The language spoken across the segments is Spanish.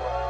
Bye.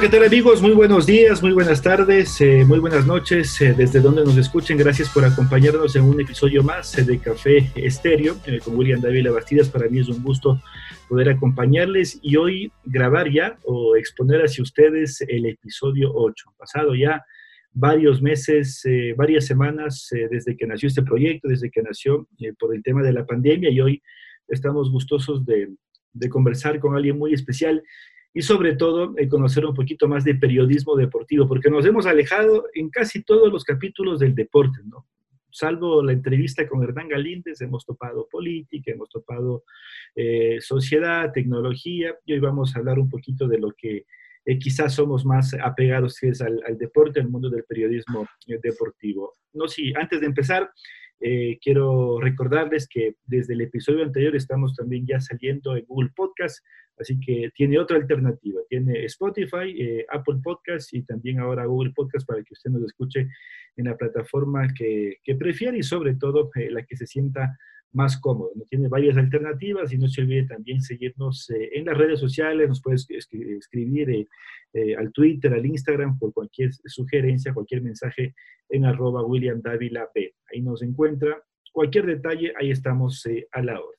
¿Qué tal amigos? Muy buenos días, muy buenas tardes, eh, muy buenas noches, eh, desde donde nos escuchen. Gracias por acompañarnos en un episodio más eh, de Café Estéreo con William David Bastidas. Para mí es un gusto poder acompañarles y hoy grabar ya o exponer hacia ustedes el episodio 8. Pasado ya varios meses, varias semanas desde que nació este proyecto, desde que nació por el tema de la pandemia y hoy estamos gustosos de conversar con alguien muy especial y sobre todo eh, conocer un poquito más de periodismo deportivo, porque nos hemos alejado en casi todos los capítulos del deporte, ¿no? Salvo la entrevista con Hernán Galíndez, hemos topado política, hemos topado eh, sociedad, tecnología, y hoy vamos a hablar un poquito de lo que eh, quizás somos más apegados que es al, al, deporte, al mundo del periodismo deportivo. No, si antes de empezar, eh, quiero recordarles que desde el episodio anterior estamos también ya saliendo en Google Podcast, así que tiene otra alternativa. Tiene Spotify, eh, Apple Podcast y también ahora Google Podcast para que usted nos escuche en la plataforma que, que y sobre todo eh, la que se sienta más cómodo. ¿no? Tiene varias alternativas y no se olvide también seguirnos eh, en las redes sociales, nos puedes escribir eh, eh, al Twitter, al Instagram por cualquier sugerencia, cualquier mensaje en arroba William Dávila B. Ahí nos encuentra. Cualquier detalle, ahí estamos a la hora.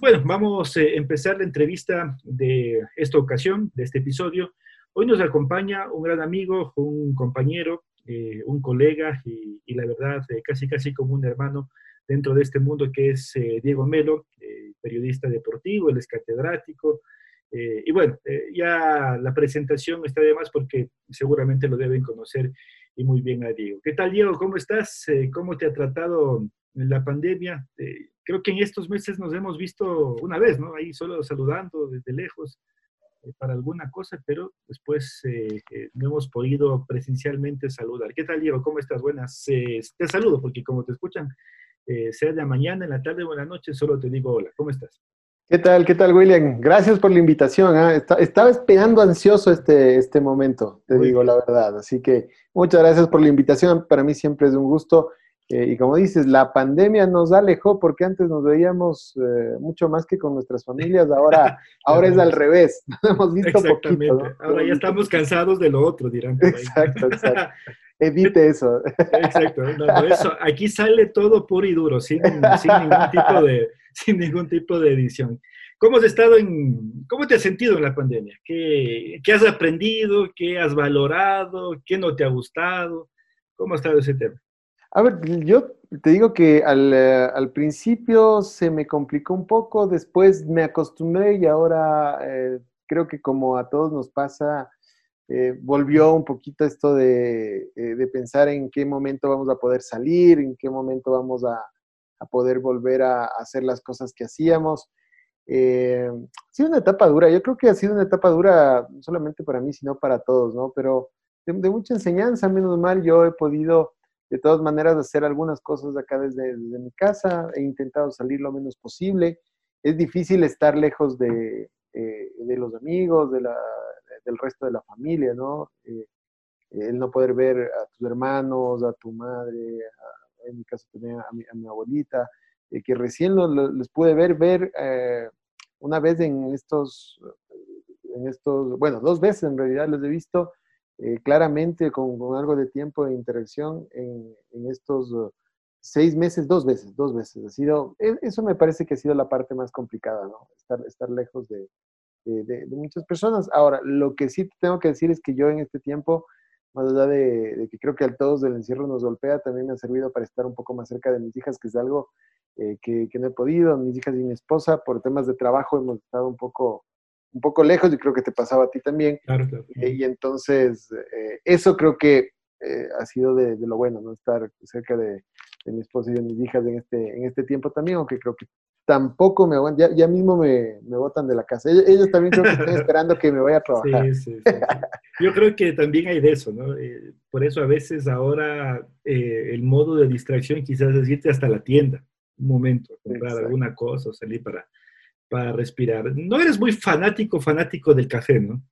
Bueno, vamos a empezar la entrevista de esta ocasión, de este episodio. Hoy nos acompaña un gran amigo, un compañero, un colega y, y la verdad, casi casi como un hermano, dentro de este mundo que es eh, Diego Melo, eh, periodista deportivo, él es catedrático. Eh, y bueno, ya la presentación está de más porque seguramente lo deben conocer y muy bien a Diego. ¿Qué tal, Diego? ¿Cómo estás? ¿Cómo te ha tratado la pandemia? creo que en estos meses nos hemos visto una vez, ¿no? Ahí solo saludando desde lejos para alguna cosa, pero después no hemos podido presencialmente saludar. ¿Qué tal, Diego? ¿Cómo estás? Buenas. te saludo porque como te escuchan eh, sea de mañana, en la tarde o en la noche, solo te digo hola. ¿Cómo estás? ¿Qué tal? ¿Qué tal, William? Gracias por la invitación. ¿ah? estaba esperando ansioso este, este momento, te digo la verdad. Así que muchas gracias por la invitación. Para mí siempre es un gusto. Eh, y como dices, la pandemia nos alejó porque antes nos veíamos eh, mucho más que con nuestras familias. Ahora, ahora es al revés. Nos hemos visto poquito. Ahora ya estamos cansados de lo otro, dirán. Exacto, exacto. Evite eso. Exacto. eso. Aquí sale todo puro y duro, sin, ningún tipo de, sin ningún tipo de edición. ¿Cómo has estado en, cómo te has sentido en la pandemia? ¿Qué, qué has aprendido? ¿Qué has valorado? ¿Qué no te ha gustado? ¿Cómo ha estado ese tema? A ver, yo te digo que al, eh, al principio se me complicó un poco, después me acostumbré y ahora eh, creo que como a todos nos pasa, eh, volvió un poquito esto eh, de, pensar en qué momento vamos a poder salir, en qué momento vamos a, poder volver a, hacer las cosas que hacíamos. Ha sido una etapa dura, yo creo que ha sido una etapa dura no solamente para mí, sino para todos, ¿no? Pero de, mucha enseñanza, menos mal, yo he podido de todas maneras hacer algunas cosas acá desde, mi casa, he intentado salir lo menos posible. Es difícil estar lejos de, de los amigos, del resto de la familia, ¿no? Eh, el no poder ver a tus hermanos, a tu madre, en mi caso también a mi, a abuelita, eh, que recién les pude ver, ver eh, una vez en estos, en estos, bueno, dos veces en realidad los he visto claramente con, con, algo de tiempo de interacción en, en estos seis meses, dos veces, dos veces. Ha sido, e, eso me parece que ha sido la parte más complicada, ¿no? Estar, estar lejos de, de, muchas personas. Ahora, lo que sí tengo que decir es que yo en este tiempo, más allá de, que creo que a todos del encierro nos golpea, también me ha servido para estar un poco más cerca de mis hijas, que es algo eh, que, no he podido. Mis hijas y mi esposa, por temas de trabajo, hemos estado un poco, un poco lejos, y creo que te pasaba a ti también. Eh, y entonces, eh, eso creo que ha sido de, lo bueno, ¿no? Estar cerca de, mi esposa y de mis hijas en este, en este tiempo también, aunque creo que tampoco me aguantan, ya, mismo me, me botan de la casa. Ellos, también creo que están esperando que me vaya a trabajar. Sí, sí, Yo creo que también hay de eso, ¿no? Eh, por eso a veces ahora eh, el modo de distracción quizás es irte hasta la tienda, un momento, a comprar alguna cosa o salir para, para respirar. No eres muy fanático, fanático del café, ¿no?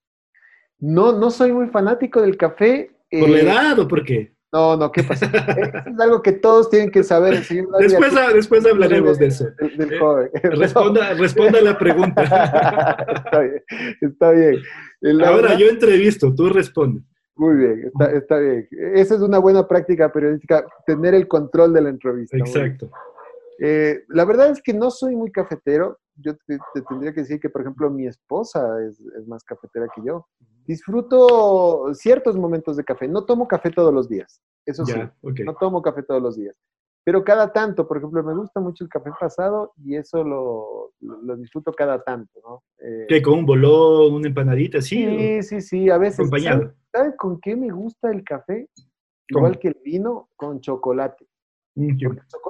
No, no soy muy fanático del café. ¿Por la eh, edad o por qué? No, no, ¿qué pasa? es algo que todos tienen que saber. después, después hablaremos de eso. Eh, responda, responda la pregunta. está bien. Está bien. Ahora yo entrevisto, tú respondes. Muy bien, está, bien. Esa es una buena práctica periodística, tener el control de la entrevista. Exacto. Eh, la verdad es que no soy muy cafetero. Yo te, tendría que decir que, por ejemplo, mi esposa es, es más cafetera que yo disfruto ciertos momentos de café. No tomo café todos los días, eso sí, no tomo café todos los días. Pero cada tanto, por ejemplo, me gusta mucho el café pasado y eso lo, lo, disfruto cada tanto, ¿no? Eh, ¿Qué, con un bolón, una empanadita, sí? Sí, sí, sí, a veces. ¿Sabes con qué me gusta el café? Igual que el vino, con chocolate. Mm,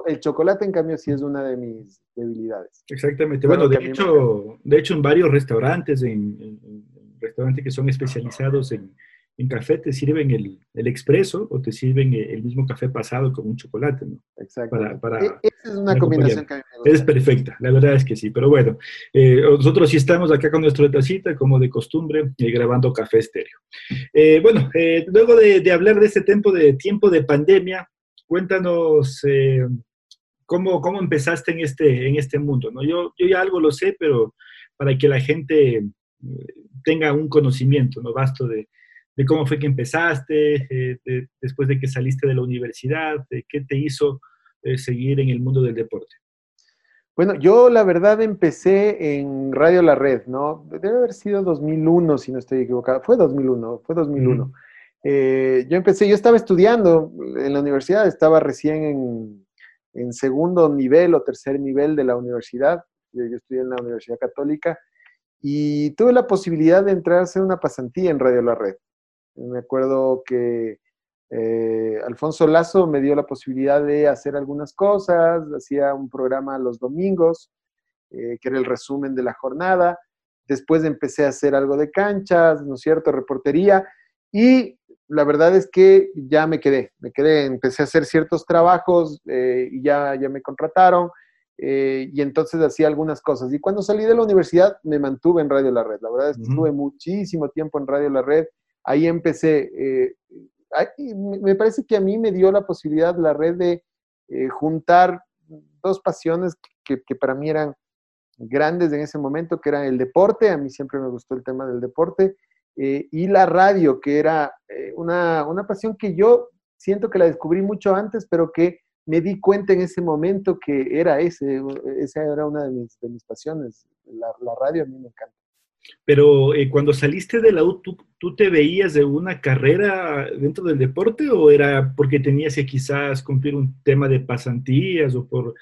el chocolate, en cambio, sí es una de mis debilidades. Exactamente. Bueno, de hecho, de hecho, en varios restaurantes, en restaurantes que son especializados en, en café, te sirven el, el, expreso o te sirven el mismo café pasado con un chocolate, ¿no? Exacto. Para, e, esa es una combinación que Es perfecta, la verdad es que sí. Pero bueno, eh, nosotros sí estamos acá con nuestra tacita, como de costumbre, eh, grabando café estéreo. Eh, bueno, luego de, de, hablar de este tiempo de, tiempo de pandemia, cuéntanos cómo, cómo empezaste en este, en este mundo, ¿no? Yo, yo ya algo lo sé, pero para que la gente tenga un conocimiento, ¿no? Vasto de, cómo fue que empezaste, eh, después de que saliste de la universidad, de qué te hizo eh, seguir en el mundo del deporte. Bueno, yo la verdad empecé en Radio La Red, ¿no? Debe haber sido 2001, si no estoy equivocado. Fue 2001, fue 2001. Eh, yo empecé, yo estaba estudiando en la universidad, estaba recién en, en segundo nivel o tercer nivel de la universidad. Yo, yo estudié en la Universidad Católica y tuve la posibilidad de entrar a hacer una pasantía en Radio La Red. Me acuerdo que eh, Alfonso Lazo me dio la posibilidad de hacer algunas cosas, hacía un programa los domingos, eh, que era el resumen de la jornada. Después empecé a hacer algo de canchas, ¿no es cierto?, reportería. Y la verdad es que ya me quedé, me quedé, empecé a hacer ciertos trabajos eh, y ya, ya me contrataron. Eh, y entonces hacía algunas cosas. Y cuando salí de la universidad me mantuve en Radio La Red. La verdad es que estuve muchísimo tiempo en Radio La Red. Ahí empecé. Eh, me parece que a mí me dio la posibilidad la red de eh, juntar dos pasiones que, que, para mí eran grandes en ese momento, que era el deporte, a mí siempre me gustó el tema del deporte, y la radio, que era una, una pasión que yo siento que la descubrí mucho antes, pero que me di cuenta en ese momento que era ese, esa era una de mis, de mis pasiones. La, la, radio a mí me encanta. Pero eh, cuando saliste de la U, ¿tú, te veías de una carrera dentro del deporte o era porque tenías que quizás cumplir un tema de pasantías o por,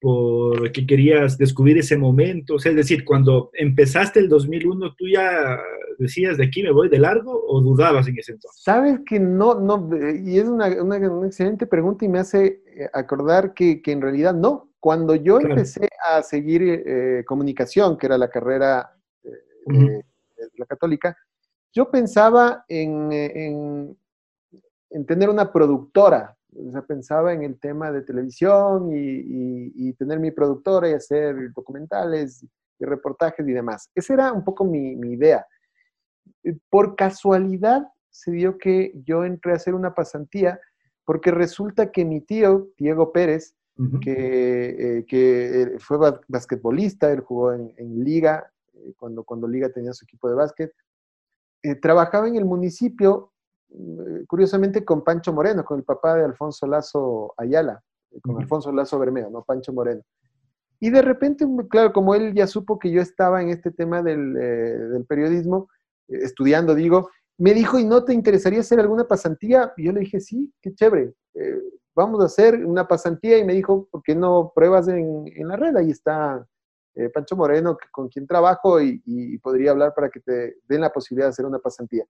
porque querías descubrir ese momento? O sea, es decir, cuando empezaste el 2001, ¿tú ya decías de aquí me voy de largo o dudabas en ese entonces? Sabes que no, no, y es una, una, excelente pregunta y me hace eh, acordar que, que en realidad no. Cuando yo empecé a seguir eh, comunicación, que era la carrera eh, de la católica, yo pensaba en, en, en tener una productora, o sea, pensaba en el tema de televisión y, y, tener mi productora y hacer documentales y reportajes y demás. Esa era un poco mi, mi, idea. Por casualidad se dio que yo entré a hacer una pasantía porque resulta que mi tío, Diego Pérez, que, eh, que, fue basquetbolista, él jugó en, en Liga, eh, cuando, cuando Liga tenía su equipo de básquet, eh, trabajaba en el municipio eh, curiosamente con Pancho Moreno, con el papá de Alfonso Lazo Ayala, eh, con Alfonso Lazo Bermeo, ¿no? Pancho Moreno. Y de repente, claro, como él ya supo que yo estaba en este tema del, eh, periodismo, estudiando, digo, me dijo, ¿y no te interesaría hacer alguna pasantía? Y yo le dije, sí, qué chévere, vamos a hacer una pasantía. Y me dijo, ¿por qué no pruebas en, en la red? Ahí está eh, Pancho Moreno, con quien trabajo y, podría hablar para que te den la posibilidad de hacer una pasantía.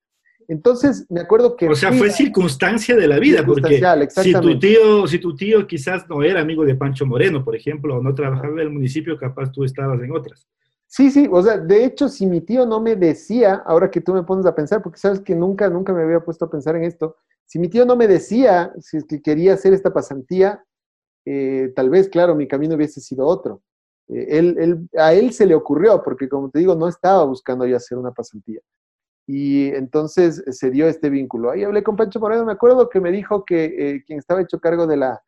Entonces, me acuerdo que... O sea, fue circunstancia de la vida, porque si tu, tío, si tu tío quizás no era amigo de Pancho Moreno, por ejemplo, o no trabajaba en el municipio, capaz tú estabas en otras. Sí, sí, o sea, de hecho, si mi tío no me decía, ahora que tú me pones a pensar, porque sabes que nunca, nunca me había puesto a pensar en esto, si mi tío no me decía si es que quería hacer esta pasantía, eh, tal vez, claro, mi camino hubiese sido otro. Eh, él, a él se le ocurrió, porque como te digo, no estaba buscando yo hacer una pasantía. Y entonces se dio este vínculo. Ahí hablé con Pancho Moreno, me acuerdo que me dijo que eh, quien estaba hecho cargo de la,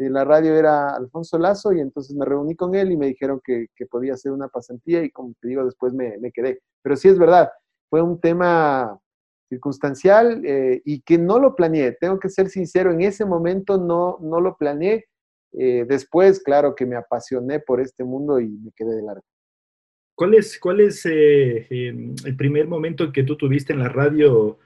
de la radio era Alfonso Lazo y entonces me reuní con él y me dijeron que, podía hacer una pasantía y como te digo, después me, quedé. Pero sí es verdad, fue un tema circunstancial eh, y que no lo planeé. Tengo que ser sincero, en ese momento no, no lo planeé. Eh, después, claro que me apasioné por este mundo y me quedé de largo. ¿Cuál es, cuál es eh, em, el primer momento que tú tuviste en la radio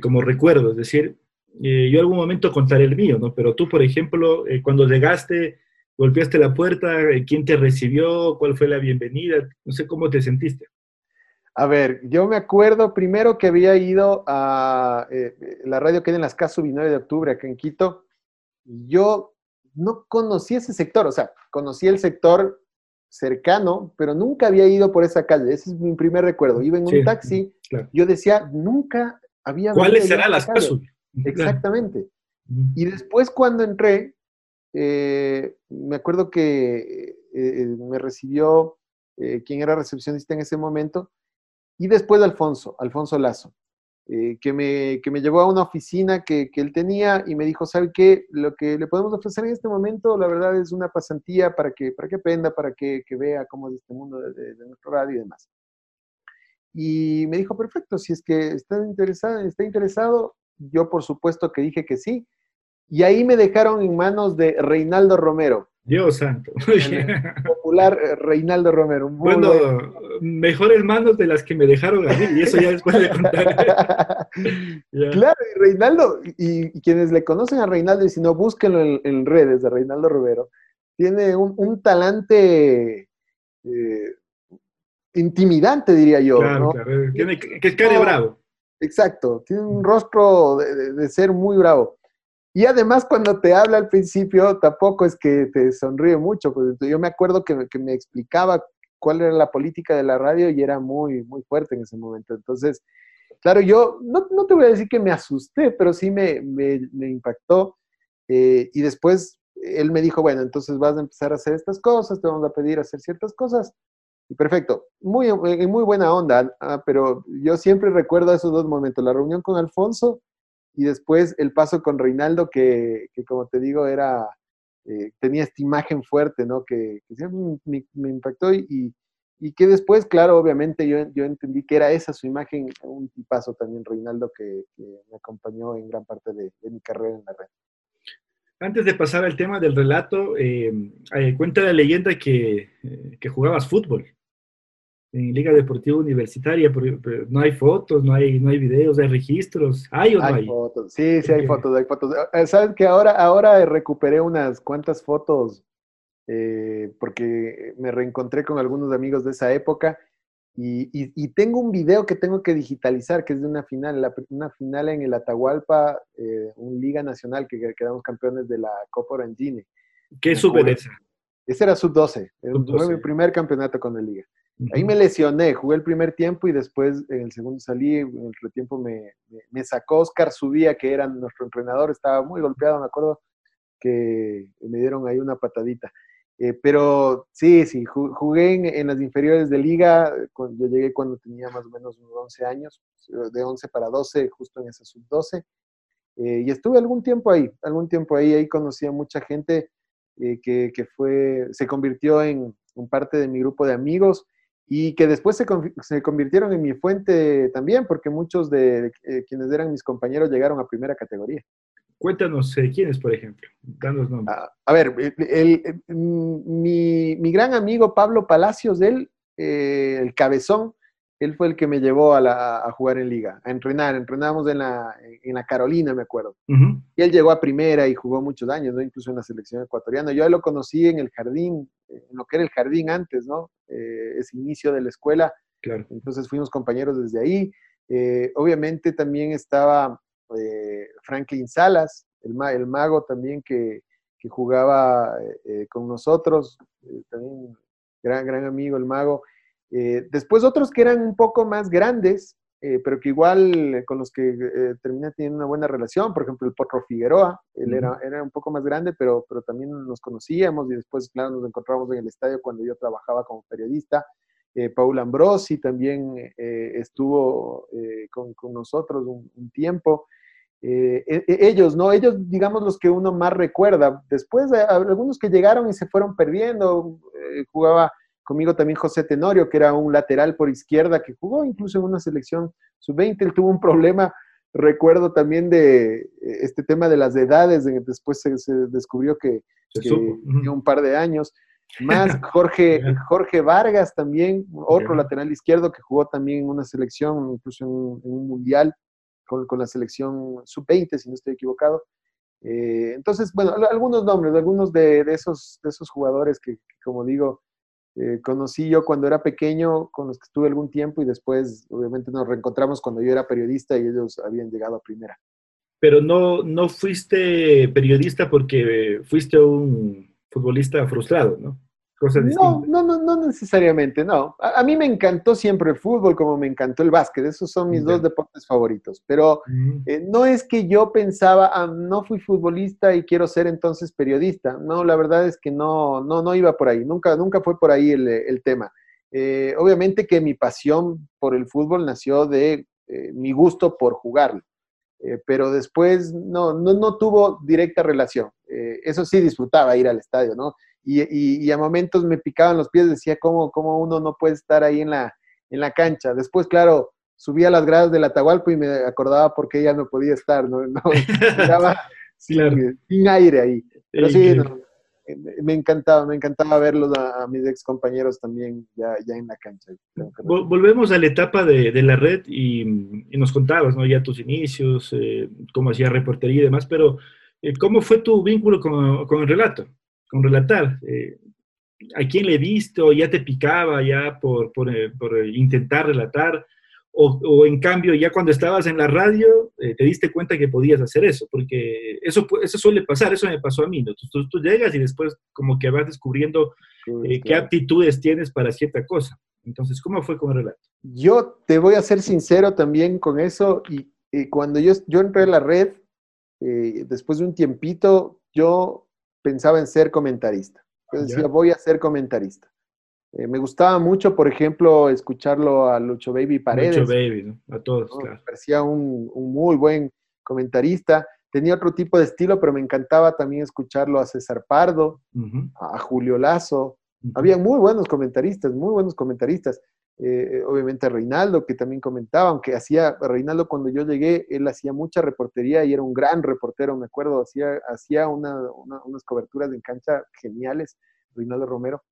como recuerdo? Es decir, eh, yo algún momento contaré el mío, ¿no? Pero tú, por ejemplo, eh, cuando llegaste, golpeaste la puerta, eh, ¿quién te recibió? ¿Cuál fue la bienvenida? No sé cómo te sentiste. A ver, yo me acuerdo primero que había ido a la radio que hay en las casas 9 de octubre, acá en Quito. Yo no conocí ese sector, o sea, conocí el sector cercano, pero nunca había ido por esa calle. Ese es mi primer recuerdo. Iba en un taxi, yo decía, nunca había... ¿Cuáles serán las casas? Exactamente. Y después cuando entré, eh, me acuerdo que eh, eh, me recibió quien era recepcionista en ese momento, y después Alfonso, Alfonso Lazo, que, me, que me llevó a una oficina que, él tenía y me dijo, ¿sabe qué? Lo que le podemos ofrecer en este momento, la verdad, es una pasantía para que, para que aprenda, para que, vea cómo es este mundo de, de, nuestro radio y demás. Y me dijo, perfecto, si es que está interesado, está interesado yo por supuesto que dije que sí. Y ahí me dejaron en manos de Reinaldo Romero. Dios santo. popular eh, Reinaldo Romero. bueno, mejor en manos de las que me dejaron a mí, y eso ya después de contar. claro, y Reinaldo, y, quienes le conocen a Reinaldo, y si no, búsquenlo en, redes de Reinaldo Romero, tiene un, talante eh, intimidante, diría yo. Claro, claro. Tiene que, es cara bravo. Exacto, tiene un rostro de, ser muy bravo. Y además cuando te habla al principio, tampoco es que te sonríe mucho. Pues yo me acuerdo que, me explicaba cuál era la política de la radio y era muy, muy fuerte en ese momento. Entonces, claro, yo no, te voy a decir que me asusté, pero sí me, impactó. Eh, y después él me dijo, bueno, entonces vas a empezar a hacer estas cosas, te vamos a pedir hacer ciertas cosas. Perfecto, muy, eh, muy buena onda, ah, pero yo siempre recuerdo esos dos momentos, la reunión con Alfonso y después el paso con Reinaldo, que, como te digo, era, eh, tenía esta imagen fuerte, ¿no? Que, siempre me, impactó y, y, que después, claro, obviamente yo, yo entendí que era esa su imagen, un paso también Reinaldo que, me acompañó en gran parte de, mi carrera en la red. Antes de pasar al tema del relato, eh, cuenta la leyenda que, que jugabas fútbol en Liga Deportiva Universitaria, pero no hay fotos, no hay, no hay videos, hay registros, ¿hay o no hay? Fotos. Sí, sí hay fotos, hay fotos. Eh, Sabes que ahora, ahora recuperé unas cuantas fotos eh, porque me reencontré con algunos amigos de esa época y, y, tengo un video que tengo que digitalizar, que es de una final, una final en el Atahualpa, eh, un Liga Nacional que quedamos campeones de la Copa Orangine. ¿Qué sub esa? Ese era sub-12, fue mi primer campeonato con la Liga. Ahí me lesioné, jugué el primer tiempo y después en el segundo salí, en el retiempo me, me, sacó Oscar Subía, que era nuestro entrenador, estaba muy golpeado, me acuerdo que me dieron ahí una patadita. Eh, pero sí, sí, jugué en, las inferiores de liga, yo llegué cuando tenía más o menos unos 11 años, de 11 para 12, justo en esa sub-12, eh, y estuve algún tiempo ahí, algún tiempo ahí, ahí conocí a mucha gente eh, que, que, fue, se convirtió en, en parte de mi grupo de amigos, y que después se, se, convirtieron en mi fuente también, porque muchos de, eh, quienes eran mis compañeros llegaron a primera categoría. Cuéntanos eh, quiénes, por ejemplo. Danos nombres. Ah, a ver, el, mi, mi, gran amigo Pablo Palacios, él, eh, el cabezón, él fue el que me llevó a, jugar en liga, a entrenar. Entrenábamos en la, en la Carolina, me acuerdo. Y él llegó a primera y jugó muchos años, ¿no? Incluso en la selección ecuatoriana. Yo lo conocí en el jardín, en lo que era el jardín antes, ¿no? Eh, ese inicio de la escuela. Claro. Entonces fuimos compañeros desde ahí. Eh, obviamente también estaba eh, Franklin Salas, el, el, mago también que, que jugaba con nosotros, también gran, gran amigo el mago. Eh, después otros que eran un poco más grandes, eh, pero que igual con los que eh, terminé teniendo una buena relación, por ejemplo el Potro Figueroa, él era, era un poco más grande, pero, pero también nos conocíamos y después, claro, nos encontramos en el estadio cuando yo trabajaba como periodista. Paul Ambrosi también estuvo con, con, nosotros un, tiempo. E, e, ellos, ¿no? Ellos, digamos, los que uno más recuerda. Después, algunos que llegaron y se fueron perdiendo, jugaba Conmigo también José Tenorio, que era un lateral por izquierda que jugó incluso en una selección sub-20. Él tuvo un problema, recuerdo también de eh, este tema de las edades, después se, descubrió que, tenía un par de años. Más Jorge, Jorge Vargas también, otro lateral izquierdo que jugó también en una selección, incluso en, un mundial con, la selección sub-20, si no estoy equivocado. Eh, entonces, bueno, algunos nombres, algunos de, esos, de esos jugadores que, como digo, eh, conocí yo cuando era pequeño, con los que estuve algún tiempo y después obviamente nos reencontramos cuando yo era periodista y ellos habían llegado a primera. Pero no, no fuiste periodista porque fuiste un futbolista frustrado, ¿no? No, no, no, no necesariamente, no. A, mí me encantó siempre el fútbol como me encantó el básquet, esos son mis dos deportes favoritos, pero mm. eh, no es que yo pensaba, ah, no fui futbolista y quiero ser entonces periodista, no, la verdad es que no, no, no iba por ahí, nunca, nunca fue por ahí el, tema. Eh, obviamente que mi pasión por el fútbol nació de eh, mi gusto por jugarlo. pero después no, no, no, tuvo directa relación. eso sí disfrutaba ir al estadio, ¿no? Y, a momentos me picaban los pies, decía cómo, cómo uno no puede estar ahí en la, en la cancha. Después, claro, subía las gradas del Atahualpa y me acordaba por qué ella no podía estar, ¿no? estaba sin, aire ahí. Pero sí, me encantaba, me encantaba verlos a, mis ex compañeros también ya, ya en la cancha. Volvemos a la etapa de, de la red y, nos contabas, ¿no? Ya tus inicios, eh, cómo hacía reportería y demás, pero eh, ¿cómo fue tu vínculo con, con el relato? Con relatar. Eh, ¿A quién le diste o ya te picaba ya por, por, eh, por intentar relatar? O, o, en cambio, ya cuando estabas en la radio, eh, te diste cuenta que podías hacer eso, porque eso, eso suele pasar, eso me pasó a mí, ¿no? Tú, tú, llegas y después como que vas descubriendo qué aptitudes tienes para cierta cosa. Entonces, ¿cómo fue con el relato? Yo te voy a ser sincero también con eso, y, cuando yo, yo entré a la red, después de un tiempito, yo pensaba en ser comentarista. Yo decía, voy a ser comentarista. Eh, me gustaba mucho, por ejemplo, escucharlo a Lucho Baby Paredes. Lucho Baby, a todos, claro. Me parecía un, muy buen comentarista. Tenía otro tipo de estilo, pero me encantaba también escucharlo a César Pardo, a Julio Lazo. Había muy buenos comentaristas, muy buenos comentaristas. Eh, obviamente Reinaldo, que también comentaba, aunque hacía, Reinaldo cuando yo llegué, él hacía mucha reportería y era un gran reportero, me acuerdo, hacía, hacía unas coberturas en cancha geniales, Reinaldo Romero.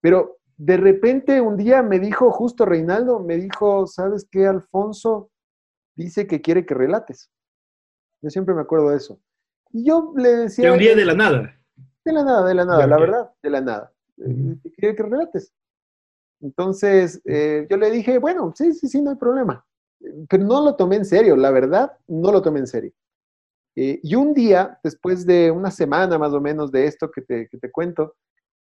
Pero de repente un día me dijo, justo Reinaldo, me dijo, ¿sabes qué, Alfonso? Dice que quiere que relates. Yo siempre me acuerdo de eso. Y yo le decía... De un día de la nada. De la nada, de la nada, la verdad, de la nada. Quiere que relates. Entonces, eh, yo le dije, bueno, sí, sí, sí, no hay problema. Pero no lo tomé en serio, la verdad, no lo tomé en serio. Eh, y un día, después de una semana más o menos de esto que te, que te cuento,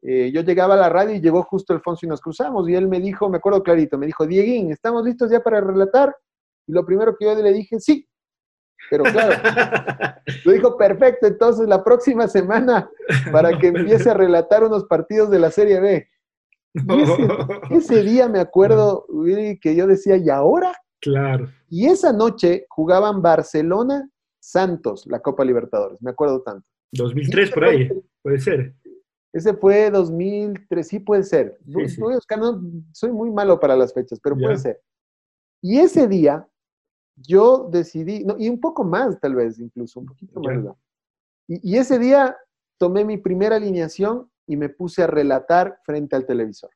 eh, yo llegaba a la radio y llegó justo Alfonso y nos cruzamos. Y él me dijo, me acuerdo clarito, me dijo, Dieguín, ¿estamos listos ya para relatar? Y lo primero que yo le dije, sí. Pero claro, lo dijo, perfecto, entonces la próxima semana para que empiece a relatar unos partidos de la Serie B. ese, día me acuerdo que yo decía, ¿y ahora? Claro. Y esa noche jugaban Barcelona Santos, la Copa Libertadores, me acuerdo tanto. 2003 por ahí, puede ser. Ese fue 2003, sí puede ser. soy muy malo para las fechas, pero puede ser. Y ese día yo decidí, y un poco más tal vez, incluso, un poquito más. Y, y, ese día tomé mi primera alineación y me puse a relatar frente al televisor.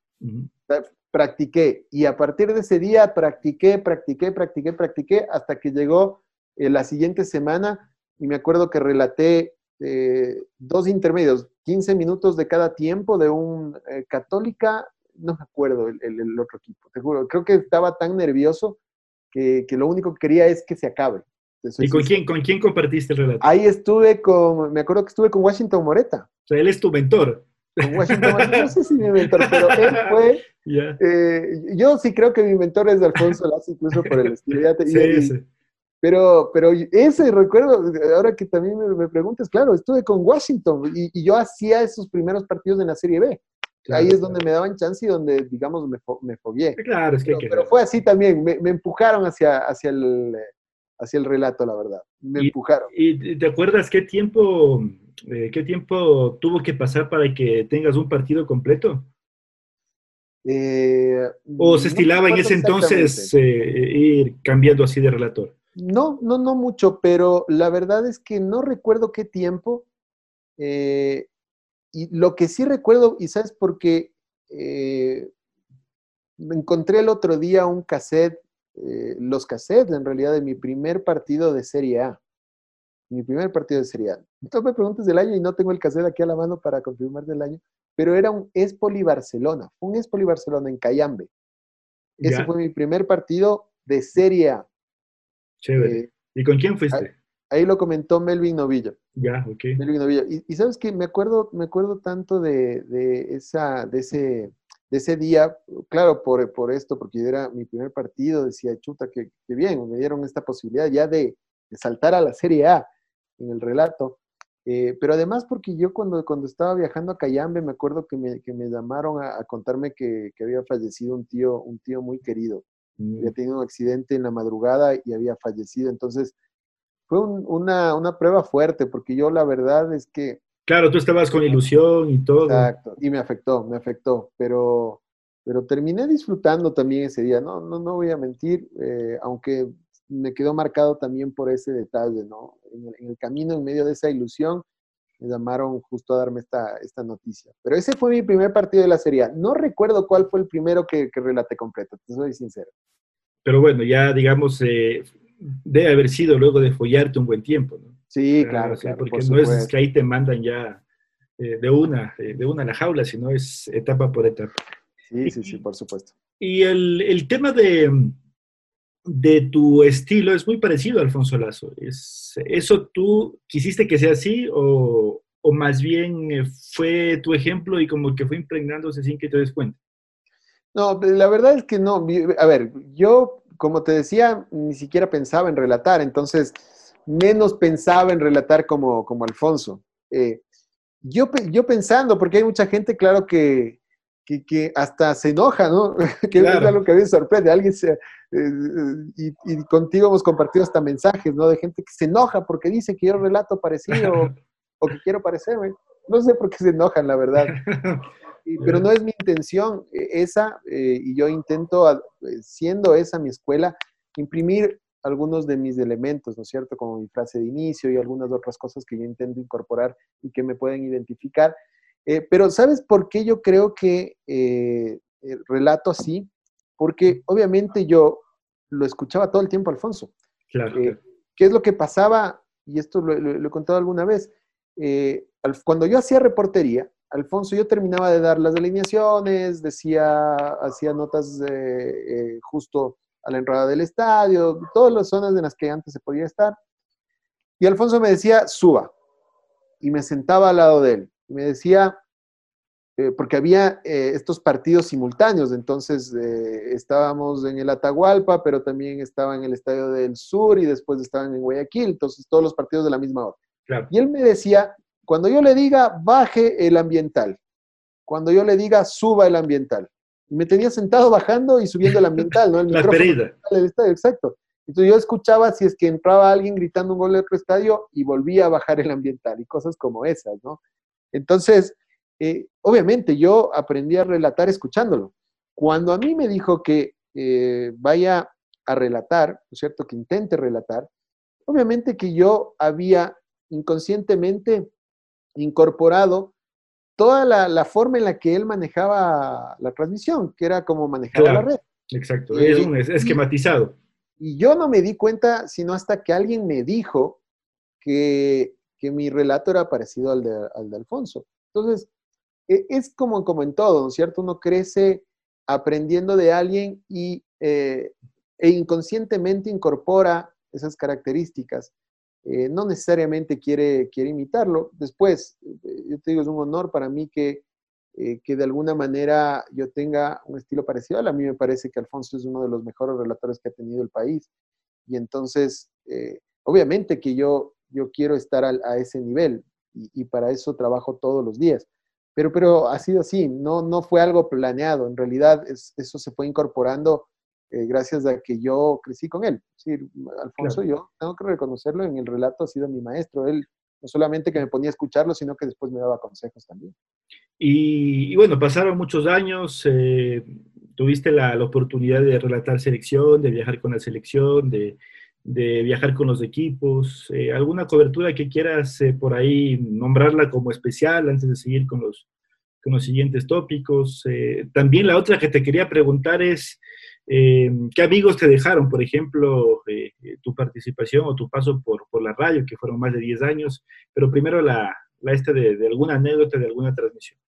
practiqué. Y a partir de ese día practiqué, practiqué, practiqué, practiqué, hasta que llegó eh, la siguiente semana y me acuerdo que relaté eh, dos intermedios, 15 minutos de cada tiempo de un eh, católica, no me acuerdo el, otro equipo, te juro, creo que estaba tan nervioso que, lo único que quería es que se acabe. ¿Y con quién, con quién compartiste el relato? Ahí estuve con, me acuerdo que estuve con Washington Moreta. O sea, él es tu mentor. Con Washington no sé si mi mentor, pero él fue, eh, yo sí creo que mi mentor es Alfonso Lazo, incluso por el estilo. sí, sí. Pero, pero ese recuerdo, ahora que también me, preguntas, claro, estuve con Washington y, yo hacía esos primeros partidos en la Serie B. Ahí es donde me daban chance y donde, digamos, me, me. Claro, es que pero, fue así también, me, empujaron hacia, hacia, el, hacia el relato, la verdad. Me empujaron. ¿Y te acuerdas qué tiempo, eh, qué tiempo tuvo que pasar para que tengas un partido completo? Eh, ¿O se estilaba en ese entonces eh, ir cambiando así de relator? No, no, no mucho, pero la verdad es que no recuerdo qué tiempo. Y lo que sí recuerdo, y sabes, porque encontré el otro día un cassette, los cassettes en realidad de mi primer partido de Serie A. Mi primer partido de Serie A. Tú me preguntas del año y no tengo el cassette aquí a la mano para confirmar del año, pero era un Espoli Barcelona, un Espoli Barcelona en Cayambe. Ese fue mi primer partido de Serie A. Chévere. Eh, ¿Y con quién fuiste? Ahí, lo comentó Melvin Novillo. Ya, ok. Melvin Novillo. Y, sabes que me acuerdo, me acuerdo tanto de, esa, de, ese, de ese día, claro, por, por esto, porque era mi primer partido, decía, chuta, que, bien, me dieron esta posibilidad ya de, saltar a la Serie A en el relato. Eh, pero además porque yo cuando, cuando estaba viajando a Cayambe me acuerdo que me, que me llamaron a, contarme que, que, había fallecido un tío, un tío muy querido. Había mm. tenido un accidente en la madrugada y había fallecido. Entonces, fue una, una, prueba fuerte, porque yo la verdad es que... Claro, tú estabas con ilusión y todo. Exacto, y me afectó, me afectó, pero, pero terminé disfrutando también ese día, no, no, no voy a mentir, eh, aunque me quedó marcado también por ese detalle, ¿no? En el, en el, camino, en medio de esa ilusión, me llamaron justo a darme esta, esta noticia. Pero ese fue mi primer partido de la Serie No recuerdo cuál fue el primero que, que relaté completo, te soy sincero. Pero bueno, ya digamos, eh, debe haber sido luego de follarte un buen tiempo, ¿no? Sí, claro, Porque no es que ahí te mandan ya eh, de una, eh, de una a la jaula, sino es etapa por etapa. Sí, sí, sí, por supuesto. Y el, el tema de, de tu estilo es muy parecido a Alfonso Lazo. Es, ¿Eso tú quisiste que sea así o, o, más bien eh, fue tu ejemplo y como que fue impregnándose sin que te des cuenta? No, la verdad es que no. A ver, yo, como te decía, ni siquiera pensaba en relatar, entonces menos pensaba en relatar como, como Alfonso. Eh, yo, yo pensando, porque hay mucha gente, claro, que, que, hasta se enoja, ¿no? que es algo que a mí sorprende. Alguien se, y, y, contigo hemos compartido hasta mensajes, ¿no? De gente que se enoja porque dice que yo relato parecido o, que quiero parecerme. No sé por qué se enojan, la verdad. pero no es mi intención e, esa, eh, y yo intento, eh, siendo esa mi escuela, imprimir algunos de mis elementos, ¿no es cierto? Como mi frase de inicio y algunas otras cosas que yo intento incorporar y que me pueden identificar. Eh, pero ¿sabes por qué yo creo que eh, eh, relato así? Porque obviamente yo lo escuchaba todo el tiempo, Alfonso. Claro. ¿Qué es lo que pasaba? Y esto lo, he contado alguna vez. cuando yo hacía reportería, Alfonso, yo terminaba de dar las alineaciones, decía, hacía notas justo a la entrada del estadio, todas las zonas en las que antes se podía estar. Y Alfonso me decía, suba. Y me sentaba al lado de él me decía, eh, porque había eh, estos partidos simultáneos, entonces eh, estábamos en el Atahualpa, pero también estaba en el Estadio del Sur y después estaban en Guayaquil, entonces todos los partidos de la misma hora. Y él me decía, cuando yo le diga, baje el ambiental, cuando yo le diga, suba el ambiental. Y me tenía sentado bajando y subiendo el ambiental, ¿no? El la estadio, exacto. Entonces yo escuchaba si es que entraba alguien gritando un gol de otro estadio y volvía a bajar el ambiental y cosas como esas, ¿no? Entonces, eh, obviamente yo aprendí a relatar escuchándolo. Cuando a mí me dijo que eh, vaya a relatar, ¿no es cierto? Que intente relatar, obviamente que yo había inconscientemente incorporado toda la, forma en la que él manejaba la transmisión, que era como manejaba la red. Exacto, es un esquematizado. Y, yo no me di cuenta, sino hasta que alguien me dijo que, que mi relato era parecido al de, al de Alfonso. Entonces, es como, como en todo, ¿no es cierto? Uno crece aprendiendo de alguien y, eh, e inconscientemente incorpora esas características. Eh, no necesariamente quiere, quiere imitarlo. Después, eh, yo te digo, es un honor para mí que, que de alguna manera yo tenga un estilo parecido. A mí me parece que Alfonso es uno de los mejores relatores que ha tenido el país. Y entonces, obviamente que yo, yo quiero estar a, ese nivel y para eso trabajo todos los días. Pero, pero ha sido así, no, no fue algo planeado, en realidad eso se fue incorporando eh, gracias a que yo crecí con él. Sí, Alfonso, yo tengo que reconocerlo, en el relato ha sido mi maestro, él no solamente que me ponía a escucharlo, sino que después me daba consejos también. Y, bueno, pasaron muchos años, eh, tuviste la, la, oportunidad de relatar selección, de viajar con la selección, de, de viajar con los equipos, eh, alguna cobertura que quieras eh, por ahí nombrarla como especial antes de seguir con los, con los siguientes tópicos. Eh, también la otra que te quería preguntar es, ¿qué amigos te dejaron, por ejemplo, tu participación o tu paso por, por, la radio, que fueron más de 10 años? Pero primero la, la esta de alguna anécdota, de alguna transmisión.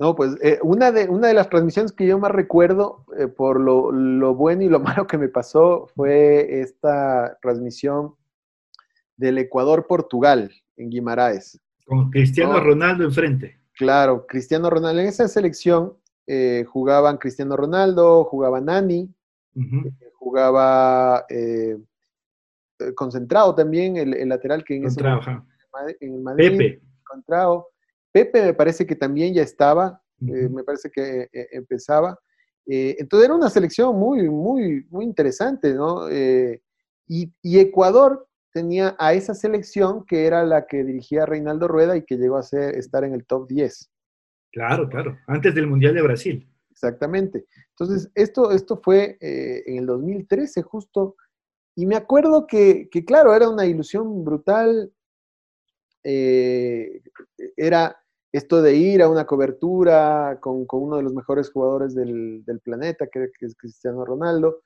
No, pues eh, una, de, una de las transmisiones que yo más recuerdo eh, por lo, lo, bueno y lo malo que me pasó fue esta transmisión del Ecuador-Portugal en Guimaraes. Con Cristiano Ronaldo enfrente. Claro, Cristiano Ronaldo. En esa selección eh, jugaban Cristiano Ronaldo, jugaba Nani, jugaba concentrado también, el, lateral que en, ese momento, en Madrid. Pepe. Contrao. Pepe me parece que también ya estaba, eh, me parece que eh, empezaba. Eh, entonces era una selección muy, muy, muy interesante, ¿no? Y, Ecuador tenía a esa selección que era la que dirigía Reinaldo Rueda y que llegó a ser, estar en el top 10. Claro, claro, antes del Mundial de Brasil. Exactamente. Entonces, esto, esto fue en el 2013 justo, y me acuerdo que, que, claro, era una ilusión brutal. era esto de ir a una cobertura con, uno de los mejores jugadores del, planeta, que, es Cristiano Ronaldo.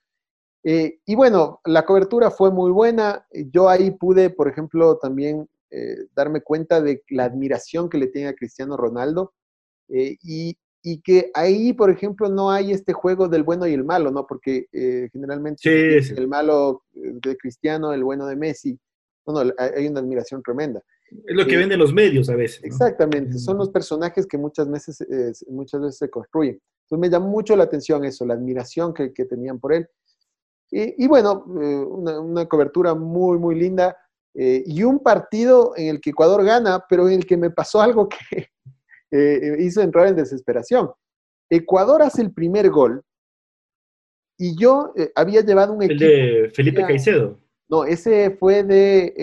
Eh, y bueno, la cobertura fue muy buena. Yo ahí pude, por ejemplo, también eh, darme cuenta de la admiración que le tiene a Cristiano Ronaldo. Eh, y, que ahí, por ejemplo, no hay este juego del bueno y el malo, ¿no? Porque generalmente el malo de Cristiano, el bueno de Messi. No, no, hay una admiración tremenda. Es lo que venden los medios a veces. Exactamente, son los personajes que muchas veces, muchas veces se construyen. Entonces me llamó mucho la atención eso, la admiración que, que tenían por él. Y, bueno, eh, una, una, cobertura muy, muy linda. Eh, y un partido en el que Ecuador gana, pero en el que me pasó algo que eh, hizo entrar en desesperación. Ecuador hace el primer gol y yo había llevado un equipo. El de Felipe Caicedo. No, ese fue de.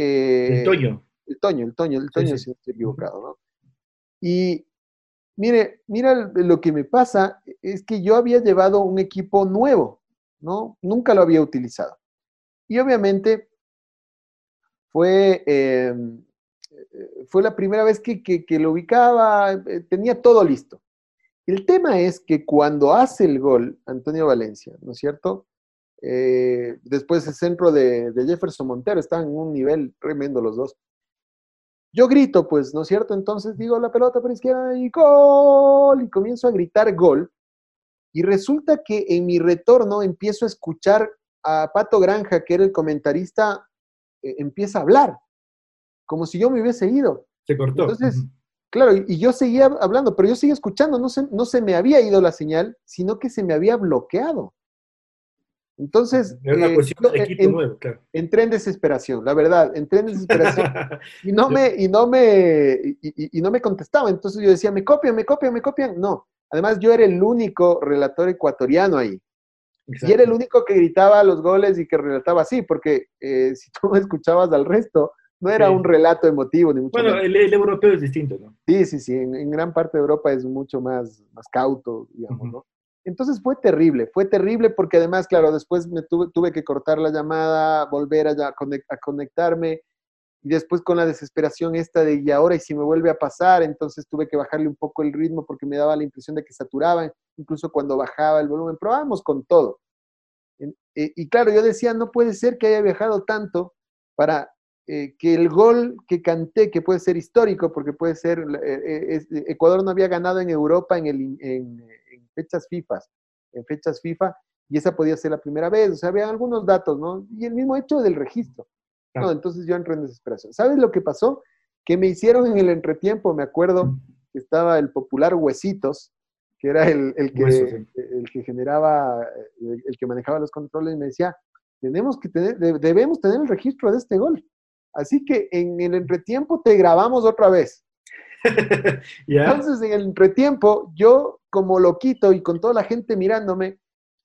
el Toño el Toño, el Toño, el Toño, si estoy equivocado, ¿no? Y mire, mira lo que me pasa, es que yo había llevado un equipo nuevo, ¿no? Nunca lo había utilizado. Y obviamente fue, em, eh, fue la primera vez que, lo ubicaba, eh, tenía todo listo. El tema es que cuando hace el gol Antonio Valencia, ¿no es cierto? Eh, después el centro de, de, Jefferson Montero, están en un nivel tremendo los dos. Yo grito, pues, ¿no es cierto? Entonces digo la pelota por izquierda y gol, y comienzo a gritar gol. Y resulta que en mi retorno empiezo a escuchar a Pato Granja, que era el comentarista, eh, empieza a hablar, como si yo me hubiese ido. Se cortó. Entonces, claro, y, yo seguía hablando, pero yo seguía escuchando, no no se me había ido la señal, sino que se me había bloqueado. Entonces, una eh, cuestión de equipo nuevo, claro. entré en desesperación, la verdad, entré en desesperación y no me, y no me, y, no me contestaba. Entonces yo decía, me copian, me copian, me copian. No, además yo era el único relator ecuatoriano ahí. Y era el único que gritaba los goles y que relataba así, porque eh, si tú escuchabas al resto, no era un relato emotivo. Ni mucho bueno, el, europeo es distinto, ¿no? Sí, sí, sí, en, en, gran parte de Europa es mucho más, más cauto, digamos, ¿no? Entonces fue terrible, fue terrible porque además, claro, después me tuve, tuve que cortar la llamada, volver a, a conectarme y después con la desesperación esta de, y ahora, y si me vuelve a pasar, entonces tuve que bajarle un poco el ritmo porque me daba la impresión de que saturaba, incluso cuando bajaba el volumen, probábamos con todo. Eh, y claro, yo decía, no puede ser que haya viajado tanto para eh, que el gol que canté, que puede ser histórico, porque puede ser, eh, Ecuador no había ganado en Europa en, el, en, fechas FIFA, en fechas FIFA, y esa podía ser la primera vez, o sea, había algunos datos, ¿no? Y el mismo hecho del registro. No, entonces yo entré en desesperación. ¿Sabes lo que pasó? Que me hicieron en el entretiempo, me acuerdo que estaba el popular Huesitos, que era el, que, el que generaba, el, que manejaba los controles, y me decía, tenemos que tener, debemos tener el registro de este gol. Así que en el entretiempo te grabamos otra vez. Entonces, en el entretiempo, yo como loquito y con toda la gente mirándome,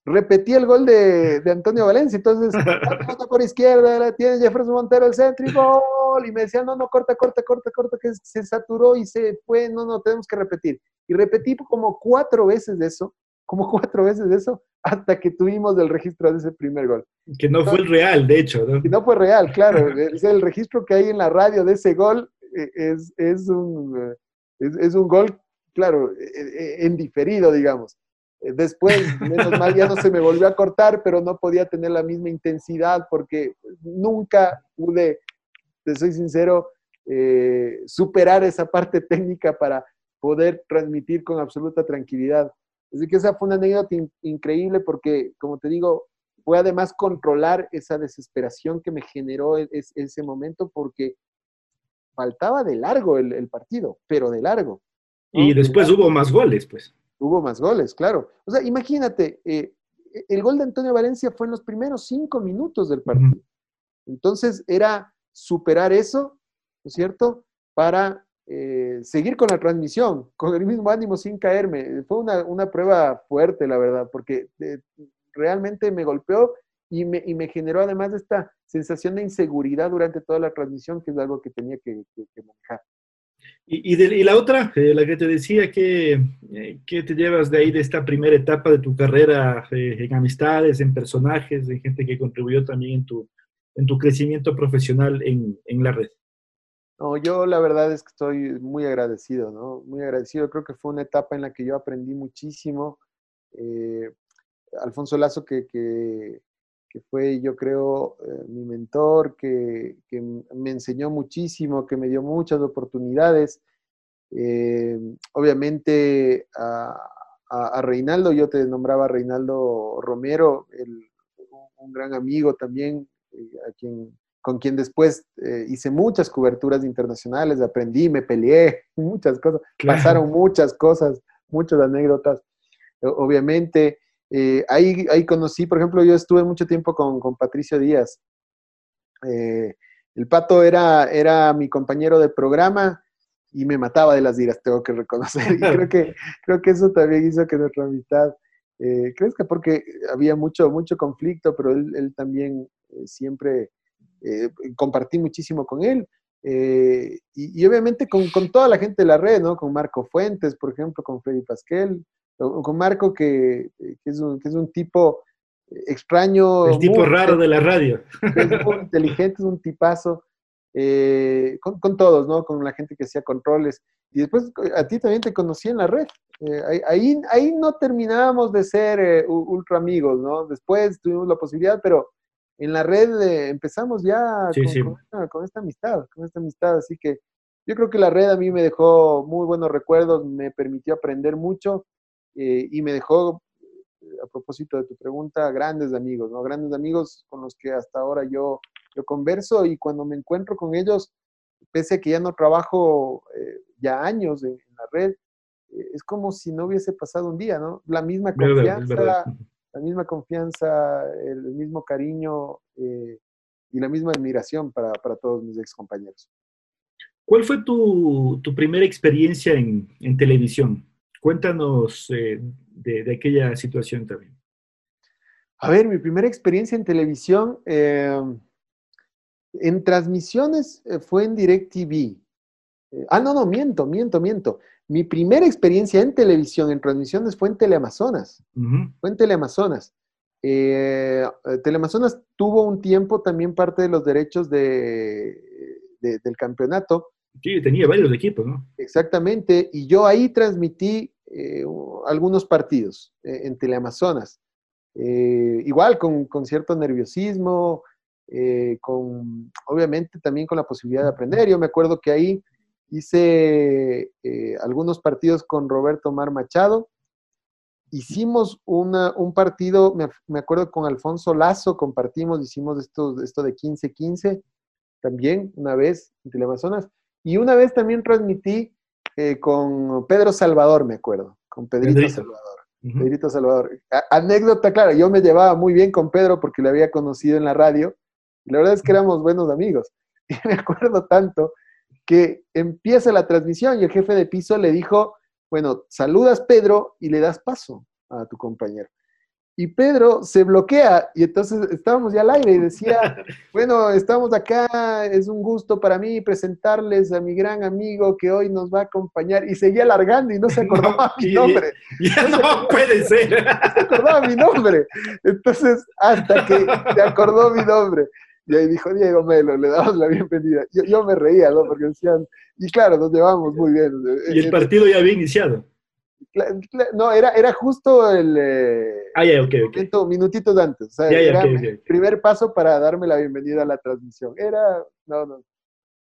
repetí el gol de, Antonio Valencia. Entonces, por izquierda, tiene Jefferson Montero el centro y gol. Y me decían, no, no, corta, corta, corta, corta, que se saturó y se fue. No, no, tenemos que repetir. Y repetí como cuatro veces de eso, como cuatro veces de eso, hasta que tuvimos el registro de ese primer gol. Que no fue el real, de hecho. ¿no? Que no fue real, claro. es el registro que hay en la radio de ese gol e, es, es, un, es un gol, claro, e, e, en diferido, digamos. Eh, después, menos mal, ya no se me volvió a cortar, pero no podía tener la misma intensidad porque nunca pude, te soy sincero, eh, superar esa parte técnica para poder transmitir con absoluta tranquilidad. Así que esa fue una anécdota increíble porque, como te digo, fue además controlar esa desesperación que me generó ese momento porque faltaba de largo el, partido, pero de largo. Y después hubo más goles, pues. Hubo más goles, claro. O sea, imagínate, eh, el gol de Antonio Valencia fue en los primeros cinco minutos del partido. Entonces era superar eso, ¿no es cierto? Para eh, seguir con la transmisión, con el mismo ánimo sin caerme. Fue una, prueba fuerte, la verdad, porque eh, realmente me golpeó y me, y me, generó además esta sensación de inseguridad durante toda la transmisión, que es algo que tenía que manejar. Y, la otra, eh, la que te decía, que, eh, ¿qué te llevas de ahí, de esta primera etapa de tu carrera eh, en amistades, en personajes, en gente que contribuyó también en tu, en tu crecimiento profesional en, en la red? No, yo la verdad es que estoy muy agradecido, ¿no? Muy agradecido. Creo que fue una etapa en la que yo aprendí muchísimo. Alfonso Lazo, que, que, que fue, yo creo, eh, mi mentor, que, me enseñó muchísimo, que me dio muchas oportunidades. Eh, obviamente a, Reinaldo, yo te nombraba Reinaldo Romero, un gran amigo también, eh, a quien, con quien después hice muchas coberturas internacionales, aprendí, me peleé, muchas cosas, pasaron muchas cosas, muchas anécdotas. Obviamente, eh, ahí, ahí conocí, por ejemplo, yo estuve mucho tiempo con, con Patricio Díaz. Eh, el pato era, era mi compañero de programa y me mataba de las iras, tengo que reconocer. Y creo que, creo que eso también hizo que nuestra amistad eh, crezca, porque había mucho, mucho conflicto, pero él, él también eh, siempre compartí muchísimo con él. Y, y, obviamente con, con, toda la gente de la red, ¿no? Con Marco Fuentes, por ejemplo, con Freddy Pasquel, con Marco, que, es, un, que es un tipo extraño. El tipo raro de la radio. Es muy inteligente, es un tipazo. Eh, con, con, todos, ¿no? Con la gente que hacía controles. Y después a ti también te conocí en la red. Eh, ahí, ahí no terminábamos de ser eh, ultra amigos, ¿no? Después tuvimos la posibilidad, pero en la red empezamos ya con, con, esta, amistad, con esta amistad. Así que yo creo que la red a mí me dejó muy buenos recuerdos, me permitió aprender mucho eh, y me dejó, eh, a propósito de tu pregunta, grandes amigos, ¿no? Grandes amigos con los que hasta ahora yo, yo converso y cuando me encuentro con ellos, pese a que ya no trabajo eh, ya años en, la red, es como si no hubiese pasado un día, ¿no? La misma confianza, la misma confianza, el mismo cariño y la misma admiración para, para todos mis ex compañeros. ¿Cuál fue tu, tu primera experiencia en, en televisión? Cuéntanos eh, de, aquella situación también. A ver, mi primera experiencia en televisión, eh, en transmisiones eh, fue en DirecTV. ah, no, no, miento, miento, miento. Mi primera experiencia en televisión, en transmisiones, fue en Teleamazonas. Fue en Teleamazonas. Teleamazonas tuvo un tiempo también parte de los derechos de, del campeonato. Sí, tenía varios equipos, ¿no? Exactamente, y yo ahí transmití eh, algunos partidos eh, en Teleamazonas. Eh, igual con, con, cierto nerviosismo, con, obviamente también con la posibilidad de aprender. Yo me acuerdo que ahí hice algunos partidos con Roberto Mar Machado. Hicimos una, un partido, me, me, acuerdo con Alfonso Lazo, compartimos, hicimos esto, esto de 15-15 también una vez en Teleamazonas. Y una vez también transmití eh, con Pedro Salvador, me acuerdo, con Pedrito, Salvador. Pedrito Salvador. anécdota, claro, yo me llevaba muy bien con Pedro porque lo había conocido en la radio. Y la verdad es que éramos buenos amigos. Y me acuerdo tanto que empieza la transmisión y el jefe de piso le dijo, bueno, saludas Pedro y le das paso a tu compañero y Pedro se bloquea y entonces estábamos ya al aire y decía, bueno, estamos acá, es un gusto para mí presentarles a mi gran amigo que hoy nos va a acompañar y seguía alargando y no se acordaba mi nombre. Ya no, puede ser. No se acordaba mi nombre. Entonces, hasta que se acordó mi nombre. Y ahí dijo Diego Melo, le damos la bienvenida. Yo, yo me reía, ¿no? Porque decían, y claro, nos llevamos muy bien. Y el partido ya había iniciado. No, era, era justo el eh, ah, Momento, minutitos antes. O sea, era el primer paso para darme la bienvenida a la transmisión. Era, no, no,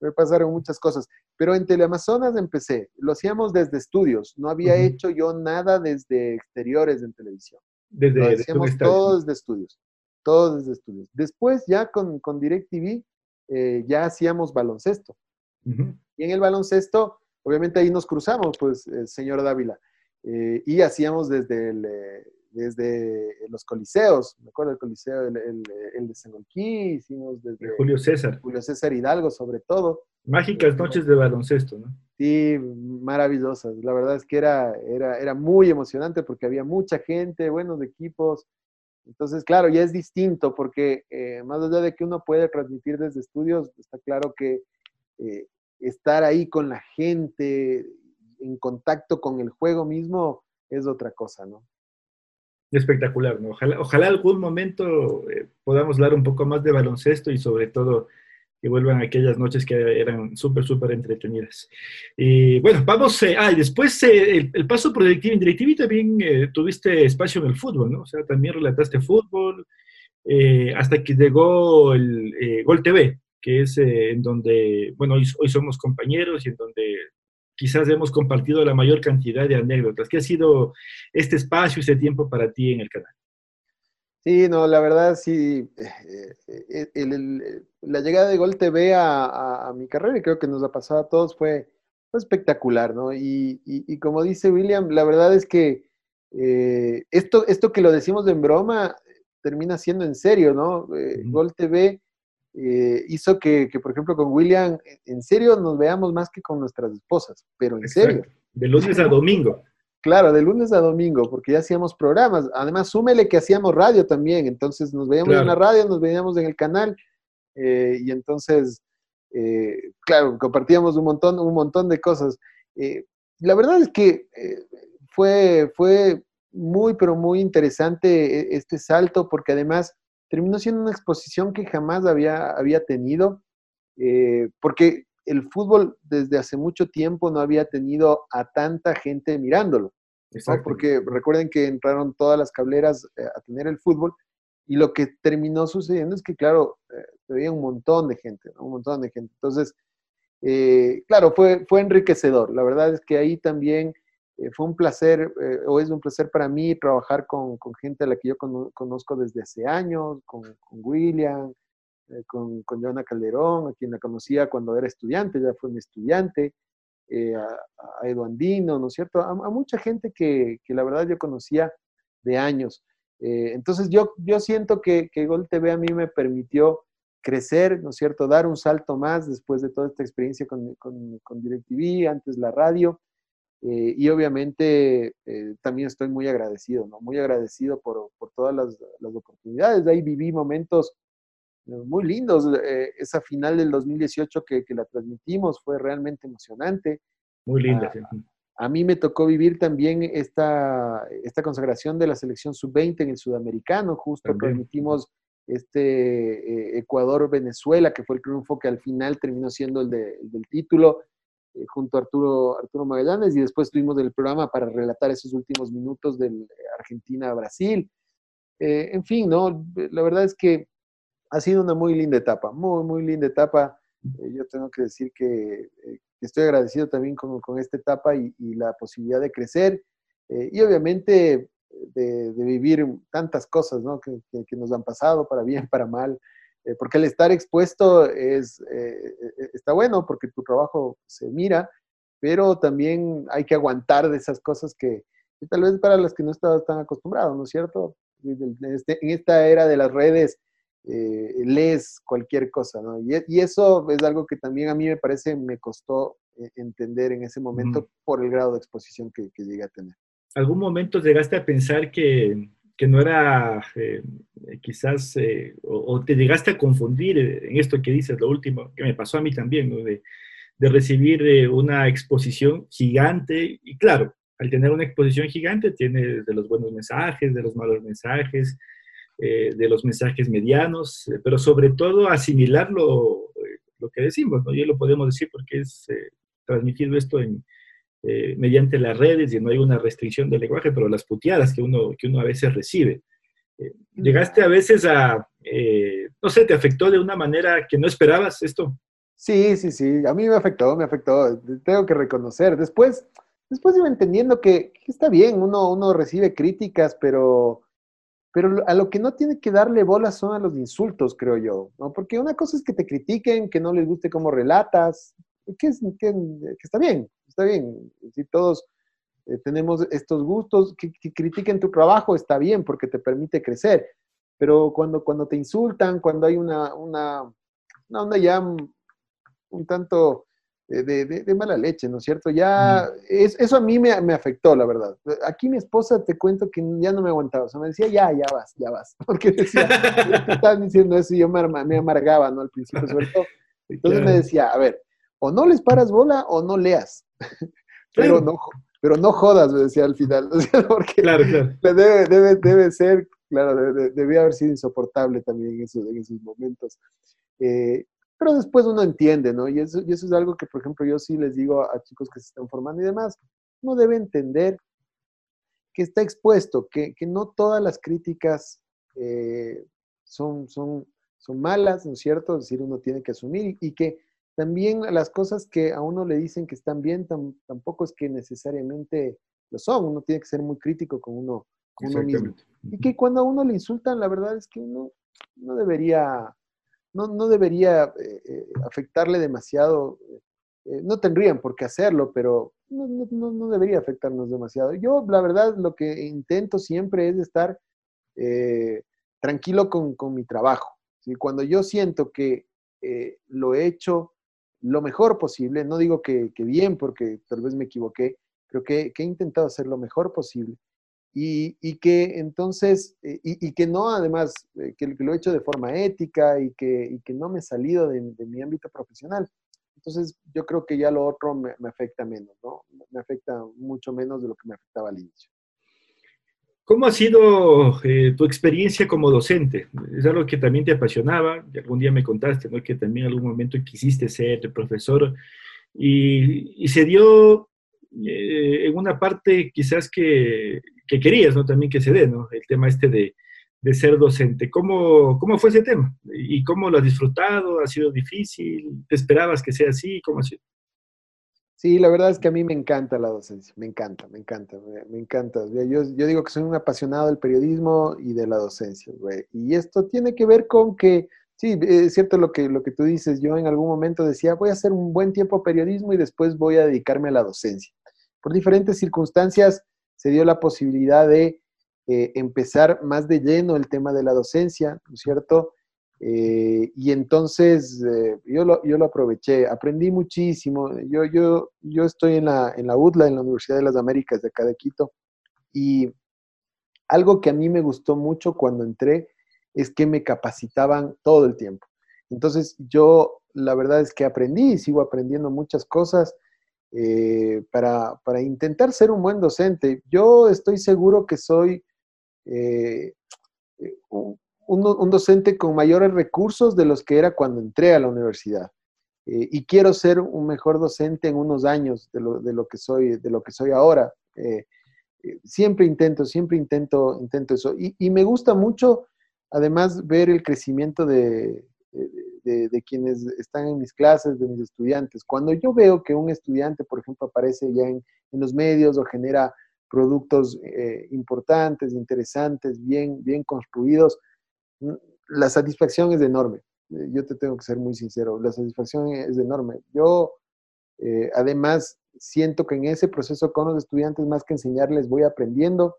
me pasaron muchas cosas. Pero en Teleamazonas empecé. Lo hacíamos desde estudios. No había hecho yo nada desde exteriores en televisión. Desde, Lo hacíamos todos desde estudios. Todos desde estudios. Después, ya con, con DirecTV, eh, ya hacíamos baloncesto. Y en el baloncesto, obviamente ahí nos cruzamos, pues, el señor Dávila. Eh, y hacíamos desde, eh, desde los coliseos, me acuerdo del coliseo, el, el, de Senolquí, hicimos desde... Julio César. Julio César Hidalgo, sobre todo. Mágicas noches de baloncesto, ¿no? Sí, maravillosas. La verdad es que era, era, era muy emocionante porque había mucha gente, buenos equipos. Entonces, claro, ya es distinto porque eh, más allá de que uno puede transmitir desde estudios, está claro que estar ahí con la gente en contacto con el juego mismo es otra cosa, ¿no? Espectacular, ¿no? Ojalá, ojalá algún momento eh, podamos hablar un poco más de baloncesto y sobre todo que vuelvan aquellas noches que eran súper, súper entretenidas. Y bueno, vamos, eh, ah, y después eh, el, paso por DirecTV, en también tuviste espacio en el fútbol, ¿no? O sea, también relataste fútbol, hasta que llegó el Gol TV, que es en donde, bueno, hoy somos compañeros y en donde quizás hemos compartido la mayor cantidad de anécdotas. ¿Qué ha sido este espacio, este tiempo para ti en el canal? Sí, no, la verdad sí, eh, eh, la llegada de Gol TV a, mi carrera, y creo que nos ha pasado a todos, fue, espectacular, ¿no? Y, como dice William, la verdad es que eh, esto, esto que lo decimos en broma termina siendo en serio, ¿no? Gol TV eh, hizo que, por ejemplo, con William, en serio nos veamos más que con nuestras esposas, pero en serio. De lunes a domingo. Claro, de lunes a domingo, porque ya hacíamos programas. Además, súmele que hacíamos radio también, entonces nos veíamos en la radio, nos veíamos en el canal, eh, y entonces, eh, claro, compartíamos un montón, un montón de cosas. la verdad es que fue, fue muy, pero muy interesante este salto, porque además terminó siendo una exposición que jamás había, había tenido, eh, porque el fútbol desde hace mucho tiempo no había tenido a tanta gente mirándolo. Porque recuerden que entraron todas las cableras eh, a tener el fútbol y lo que terminó sucediendo es que, claro, eh, había un montón de gente, un montón de gente. Entonces, claro, fue, fue enriquecedor. La verdad es que ahí también eh, fue un placer, eh, o es un placer para mí trabajar con, con gente a la que yo conozco desde hace años, con, con William, eh, con, con Joana Calderón, a quien la conocía cuando era estudiante, ya fue mi estudiante, a, a Eduandino, ¿no es cierto? A, mucha gente que, que, la verdad yo conocía de años. entonces yo, yo siento que, que Gol TV a mí me permitió crecer, ¿no es cierto? Dar un salto más después de toda esta experiencia con, con, con DirecTV, antes la radio. Eh, y obviamente eh, también estoy muy agradecido, ¿no? Muy agradecido por, por todas las, las, oportunidades. De ahí viví momentos eh, muy lindos. esa final del 2018 que, que, la transmitimos fue realmente emocionante. Muy linda. A, mí me tocó vivir también esta, esta consagración de la selección sub-20 en el sudamericano. Justo transmitimos este Ecuador-Venezuela, que fue el triunfo que al final terminó siendo el, del título, junto a Arturo, Arturo Magallanes, y después tuvimos el programa para relatar esos últimos minutos del Argentina-Brasil. en fin, ¿no? La verdad es que ha sido una muy linda etapa, muy, muy linda etapa. yo tengo que decir que estoy agradecido también con, con esta etapa y, la posibilidad de crecer eh, y obviamente de, vivir tantas cosas ¿no? que, que, nos han pasado, para bien, para mal, eh, porque el estar expuesto es, eh, está bueno porque tu trabajo se mira, pero también hay que aguantar de esas cosas que, tal vez para las que no estás tan acostumbrado, ¿no es cierto? En, este, en esta era de las redes, eh, lees cualquier cosa, ¿no? Y, eso es algo que también a mí me parece, me costó eh, entender en ese momento por el grado de exposición que, llegué a tener. ¿Algún momento llegaste a pensar que, que no era eh, quizás, o, te llegaste a confundir en esto que dices, lo último, que me pasó a mí también, ¿no? de, recibir una exposición gigante, y claro, al tener una exposición gigante, tiene de los buenos mensajes, de los malos mensajes, eh, de los mensajes medianos, eh, pero sobre todo asimilar lo, eh, lo, que decimos, ¿no? Y lo podemos decir porque es transmitido esto en, mediante las redes y no hay una restricción del lenguaje, pero las puteadas que uno, que uno a veces recibe. llegaste a veces a, no sé, te afectó de una manera que no esperabas esto. Sí, sí, sí, a mí me afectó, me afectó, tengo que reconocer. Después, después iba entendiendo que, que está bien, uno, uno recibe críticas, pero pero a lo que no tiene que darle bola son a los insultos, creo yo, ¿no? Porque una cosa es que te critiquen, que no les guste cómo relatas, que, es, que, está bien, está bien. Si todos eh, tenemos estos gustos, que, critiquen tu trabajo está bien porque te permite crecer. Pero cuando, cuando te insultan, cuando hay una, una, una onda ya un tanto de, mala leche, ¿no es cierto? Ya, es, eso a mí me, me, afectó, la verdad. Aquí mi esposa, te cuento que ya no me aguantaba, o sea, me decía, ya, ya vas, ya vas, porque decía, estaban diciendo eso y yo me, me, amargaba, ¿no? Al principio, sobre todo. Entonces me decía, a ver, o no les paras bola o no leas, pero no, pero no jodas, me decía al final, porque claro, claro. Debe, debe, debe ser, claro, debe, haber sido insoportable también en esos, en esos momentos. Eh, pero después uno entiende, ¿no? Y eso, y eso es algo que, por ejemplo, yo sí les digo a, chicos que se están formando y demás, uno debe entender que está expuesto, que, que no todas las críticas eh, son, son, son malas, ¿no es cierto? Es decir, uno tiene que asumir y, que también las cosas que a uno le dicen que están bien tampoco es que necesariamente lo son, uno tiene que ser muy crítico con uno, con uno mismo. Y que cuando a uno le insultan, la verdad es que uno no debería no, debería eh, eh, afectarle demasiado. Eh, no tendrían por qué hacerlo, pero no, debería afectarnos demasiado. Yo, la verdad, lo que intento siempre es estar tranquilo con, mi trabajo. ¿sí? Cuando yo siento que lo he hecho lo mejor posible, no digo que, bien, porque tal vez me equivoqué, pero que, que he intentado hacer lo mejor posible y, que entonces, eh, y, que no además, eh, que, lo he hecho de forma ética y que, que no me he salido de, mi ámbito profesional. Entonces, yo creo que ya lo otro me, afecta menos, ¿no? Me afecta mucho menos de lo que me afectaba al inicio. ¿Cómo ha sido eh, tu experiencia como docente? Es algo que también te apasionaba, y algún día me contaste, ¿no? Que también en algún momento quisiste ser profesor y, se dio en una parte quizás que, que querías, ¿no? También que se dé, ¿no? El tema este de, de ser docente. ¿Cómo, ¿Cómo fue ese tema? ¿Y cómo lo has disfrutado? ¿Ha sido difícil? ¿Te esperabas que sea así? ¿Cómo ha sido? Sí, la verdad es que a mí me encanta la docencia, me encanta, me encanta, me, encanta. Yo, yo, digo que soy un apasionado del periodismo y de la docencia, güey. Y esto tiene que ver con que, sí, es cierto lo que, lo que tú dices, yo en algún momento decía, voy a hacer un buen tiempo periodismo y después voy a dedicarme a la docencia. Por diferentes circunstancias, se dio la posibilidad de eh, empezar más de lleno el tema de la docencia, ¿no es cierto? Eh, y entonces eh, yo, lo, yo, lo, aproveché, aprendí muchísimo. Yo, yo, yo estoy en la, en la UDLA, en la Universidad de las Américas de acá de Quito, y algo que a mí me gustó mucho cuando entré es que me capacitaban todo el tiempo. Entonces yo la verdad es que aprendí y sigo aprendiendo muchas cosas. Eh, para, intentar ser un buen docente. Yo estoy seguro que soy eh, un, un, docente con mayores recursos de los que era cuando entré a la universidad. Eh, y quiero ser un mejor docente en unos años de lo, de lo que, soy, de lo que soy ahora. Eh, eh, siempre intento, siempre intento, intento eso. Y, me gusta mucho, además, ver el crecimiento de, de, quienes están en mis clases, de mis estudiantes. Cuando yo veo que un estudiante, por ejemplo, aparece ya en, en los medios o genera productos importantes, interesantes, bien, bien construidos, la satisfacción es enorme. Eh, yo te tengo que ser muy sincero, la satisfacción es enorme. Yo, eh, además, siento que en ese proceso con los estudiantes, más que enseñarles, voy aprendiendo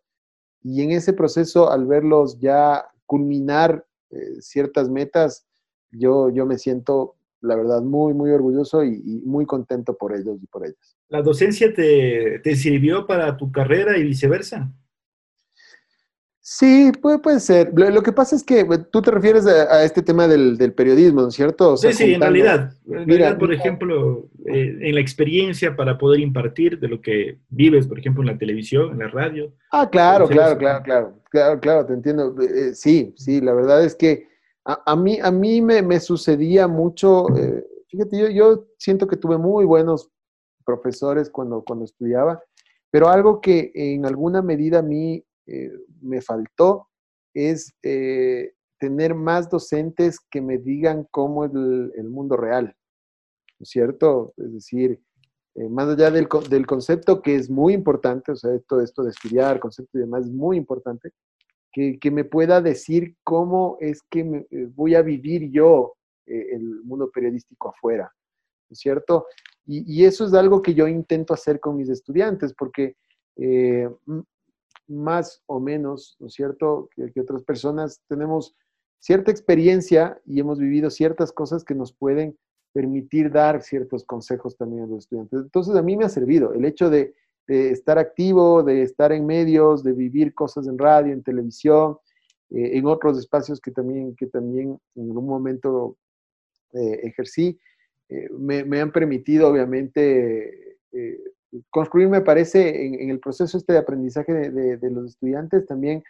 y en ese proceso, al verlos ya culminar ciertas metas, yo, yo me siento, la verdad, muy, muy orgulloso y, muy contento por ellos y por ellas. ¿La docencia te sirvió para tu carrera y viceversa? Sí, puede, puede ser. Lo, que pasa es que tú te refieres a, este tema del, del, periodismo, ¿no es cierto? O sea, sí, sí, en realidad. En mira, por ejemplo, eh, en la experiencia para poder impartir de lo que vives, por ejemplo, en la televisión, en la radio. Ah, claro, claro, claro, claro, claro, claro, te entiendo. Eh, sí, sí, la verdad es que a, a mí, a mí me, me sucedía mucho, eh, fíjate, yo, yo siento que tuve muy buenos profesores cuando, cuando estudiaba, pero algo que en alguna medida a mí eh, me faltó es eh, tener más docentes que me digan cómo es el, mundo real, ¿no es cierto? Es decir, eh, más allá del, del, concepto que es muy importante, o sea, todo esto de estudiar, concepto y demás es muy importante, que, que me pueda decir cómo es que me, voy a vivir yo el mundo periodístico afuera, ¿no es cierto? Y, eso es algo que yo intento hacer con mis estudiantes, porque eh, más o menos, ¿no es cierto?, que, otras personas tenemos cierta experiencia y hemos vivido ciertas cosas que nos pueden permitir dar ciertos consejos también a los estudiantes. Entonces, a mí me ha servido el hecho de, estar activo, de estar en medios, de vivir cosas en radio, en televisión, eh, en otros espacios que también, que también en algún momento eh, ejercí. Eh, me, han permitido, obviamente, construir, me parece, en, el proceso este de aprendizaje de, los estudiantes también,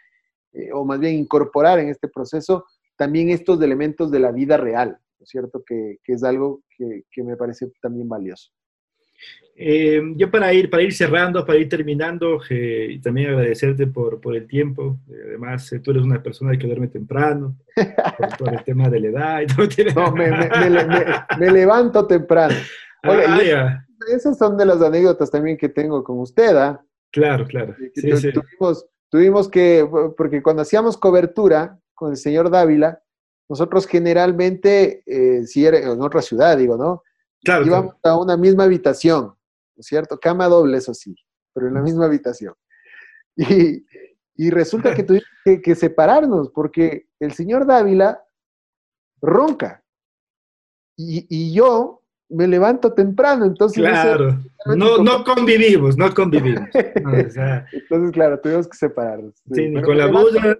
eh, o más bien incorporar en este proceso también estos elementos de la vida real, ¿no es cierto? Que, es algo que, que me parece también valioso. Eh, yo para ir, para ir cerrando, para ir terminando, eh, y también agradecerte por, por el tiempo. además, tú eres una persona que duerme temprano, por, el tema de la edad. no, me, me, levanto temprano. Ah, esas son de las anécdotas también que tengo con usted, ¿ah? Claro, claro. Sí, sí. Tuvimos, tuvimos que, porque cuando hacíamos cobertura con el señor Dávila, nosotros generalmente, si era en otra ciudad, digo, ¿no? Claro, íbamos a una misma habitación, ¿no es cierto? Cama doble, eso sí, pero en la misma habitación. Y, y resulta que tuvimos que, separarnos porque el señor Dávila ronca y, y yo me levanto temprano, entonces... Claro, no, no convivimos, no convivimos. entonces, claro, tuvimos que separarnos. Sí, ni con la bulla.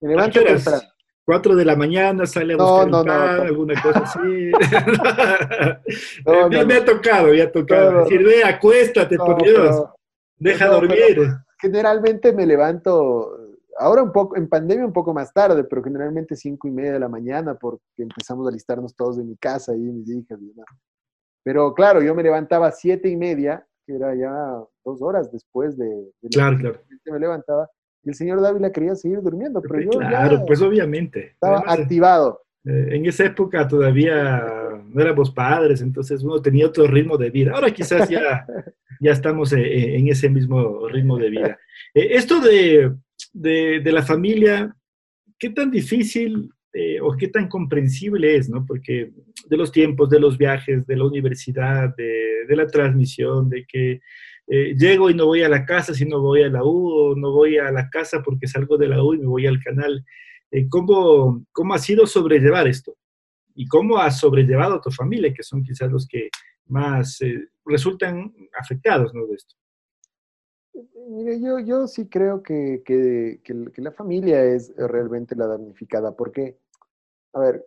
Me levanto temprano. 4 de la mañana sale a buscar no, no, alguna cosa así. no, me ha tocado, me ha tocado. Decir, ve, acuéstate, por Dios. Deja dormir. generalmente me levanto, ahora un poco, en pandemia un poco más tarde, pero generalmente cinco y media de la mañana, porque empezamos a listarnos todos de mi casa y mis hijas y demás. Pero claro, yo me levantaba a siete y media, que era ya dos horas después de, de claro, claro. me levantaba, y el señor Dávila quería seguir durmiendo, pero yo Claro, pues obviamente. Estaba activado. Eh, en esa época todavía no éramos padres, entonces uno tenía otro ritmo de vida. Ahora quizás ya, ya estamos eh, eh, en ese mismo ritmo de vida. esto de, de, de, la familia, ¿qué tan difícil o qué tan comprensible es, no? Porque de los tiempos, de los viajes, de la universidad, de, la transmisión, de que eh, llego y no voy a la casa si no voy a la U, no voy a la casa porque salgo de la U y me voy al canal. Eh, ¿cómo, ¿Cómo ha sido sobrellevar esto? ¿Y cómo has sobrellevado a tu familia, que son quizás los que más eh, resultan afectados ¿no? de esto? Mire, yo, yo sí creo que, que, que, la familia es realmente la damnificada, porque, a ver,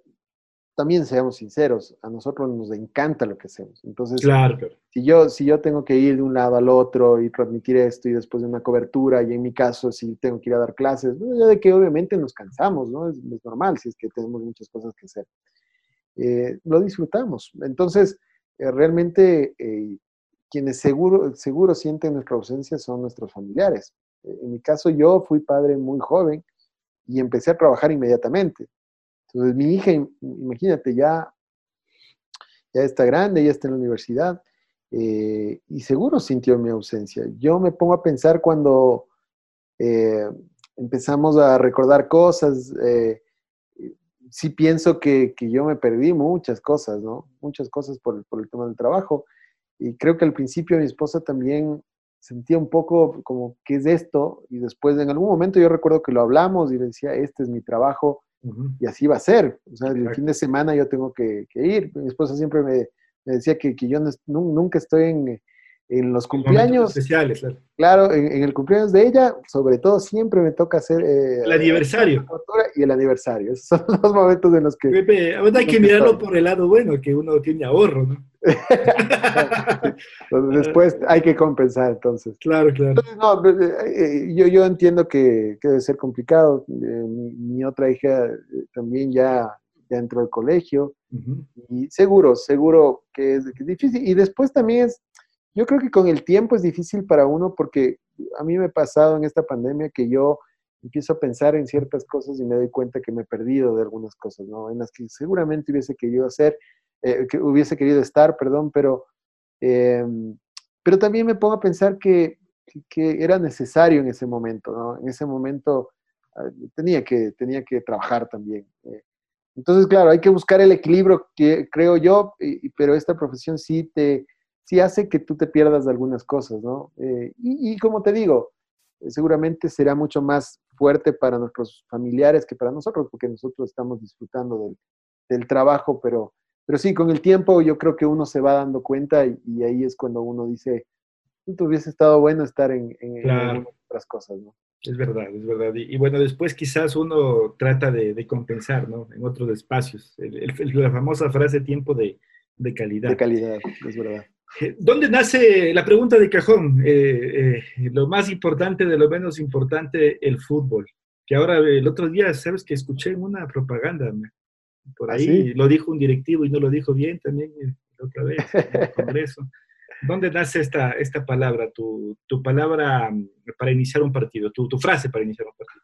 también seamos sinceros, a nosotros nos encanta lo que hacemos. Entonces, claro, Si, yo, si yo tengo que ir de un lado al otro y transmitir esto y después de una cobertura, y en mi caso, si tengo que ir a dar clases, ya de que obviamente nos cansamos, ¿no? Es, normal si es que tenemos muchas cosas que hacer. Eh, lo disfrutamos. Entonces, eh, realmente eh, quienes seguro, seguro sienten nuestra ausencia son nuestros familiares. en mi caso, yo fui padre muy joven y empecé a trabajar inmediatamente. Entonces, mi hija, imagínate, ya, ya está grande, ya está en la universidad eh, y seguro sintió mi ausencia. Yo me pongo a pensar cuando eh, empezamos a recordar cosas, eh, sí pienso que, yo me perdí muchas cosas, ¿no? Muchas cosas por, por el tema del trabajo. Y creo que al principio mi esposa también sentía un poco como, ¿qué es esto? Y después en algún momento yo recuerdo que lo hablamos y le decía, este es mi trabajo y así va a ser. O sea, el fin de semana yo tengo que, ir. Mi esposa siempre me, decía que, yo nunca estoy en, en los cumpleaños. Especiales, claro. en, el cumpleaños de ella, sobre todo, siempre me toca hacer. Eh, el aniversario. Y el aniversario. Esos son los momentos en los que. Pepe, hay que mirarlo por el lado bueno, que uno tiene ahorro, ¿no? después hay que compensar, entonces. Claro, claro. no, eh, eh, yo, yo entiendo que, debe ser complicado. mi, otra hija también ya, ya entró al colegio. Y seguro, seguro que es, que es difícil. Y después también es yo creo que con el tiempo es difícil para uno porque a mí me ha pasado en esta pandemia que yo empiezo a pensar en ciertas cosas y me doy cuenta que me he perdido de algunas cosas, ¿no? En las que seguramente hubiese querido hacer, eh, que hubiese querido estar, perdón, pero, em, pero también me pongo a pensar que, que, era necesario en ese momento, ¿no? En ese momento ah, tenía, que, tenía que trabajar también. Eh. Entonces, claro, hay que buscar el equilibrio, que creo yo, pero esta profesión sí te sí hace que tú te pierdas de algunas cosas, ¿no? Eh, y, como te digo, eh, seguramente será mucho más fuerte para nuestros familiares que para nosotros, porque nosotros estamos disfrutando del, trabajo, pero, pero sí, con el tiempo yo creo que uno se va dando cuenta y, ahí es cuando uno dice, tú hubiese estado bueno estar en, otras cosas, ¿no? Es verdad, es verdad. Y, bueno, después quizás uno trata de, compensar, ¿no? En otros espacios. la famosa frase tiempo de, de calidad. De calidad, es verdad. ¿Dónde nace la pregunta de cajón? Eh, eh, lo más importante de lo menos importante, el fútbol. Que ahora, el otro día, sabes que escuché una propaganda por ¿Ah, ahí, lo dijo un directivo y no lo dijo bien también eh, otra vez en el Congreso. ¿Dónde nace esta, esta palabra, tu, tu palabra mm, para iniciar un partido, tu, tu frase para iniciar un partido?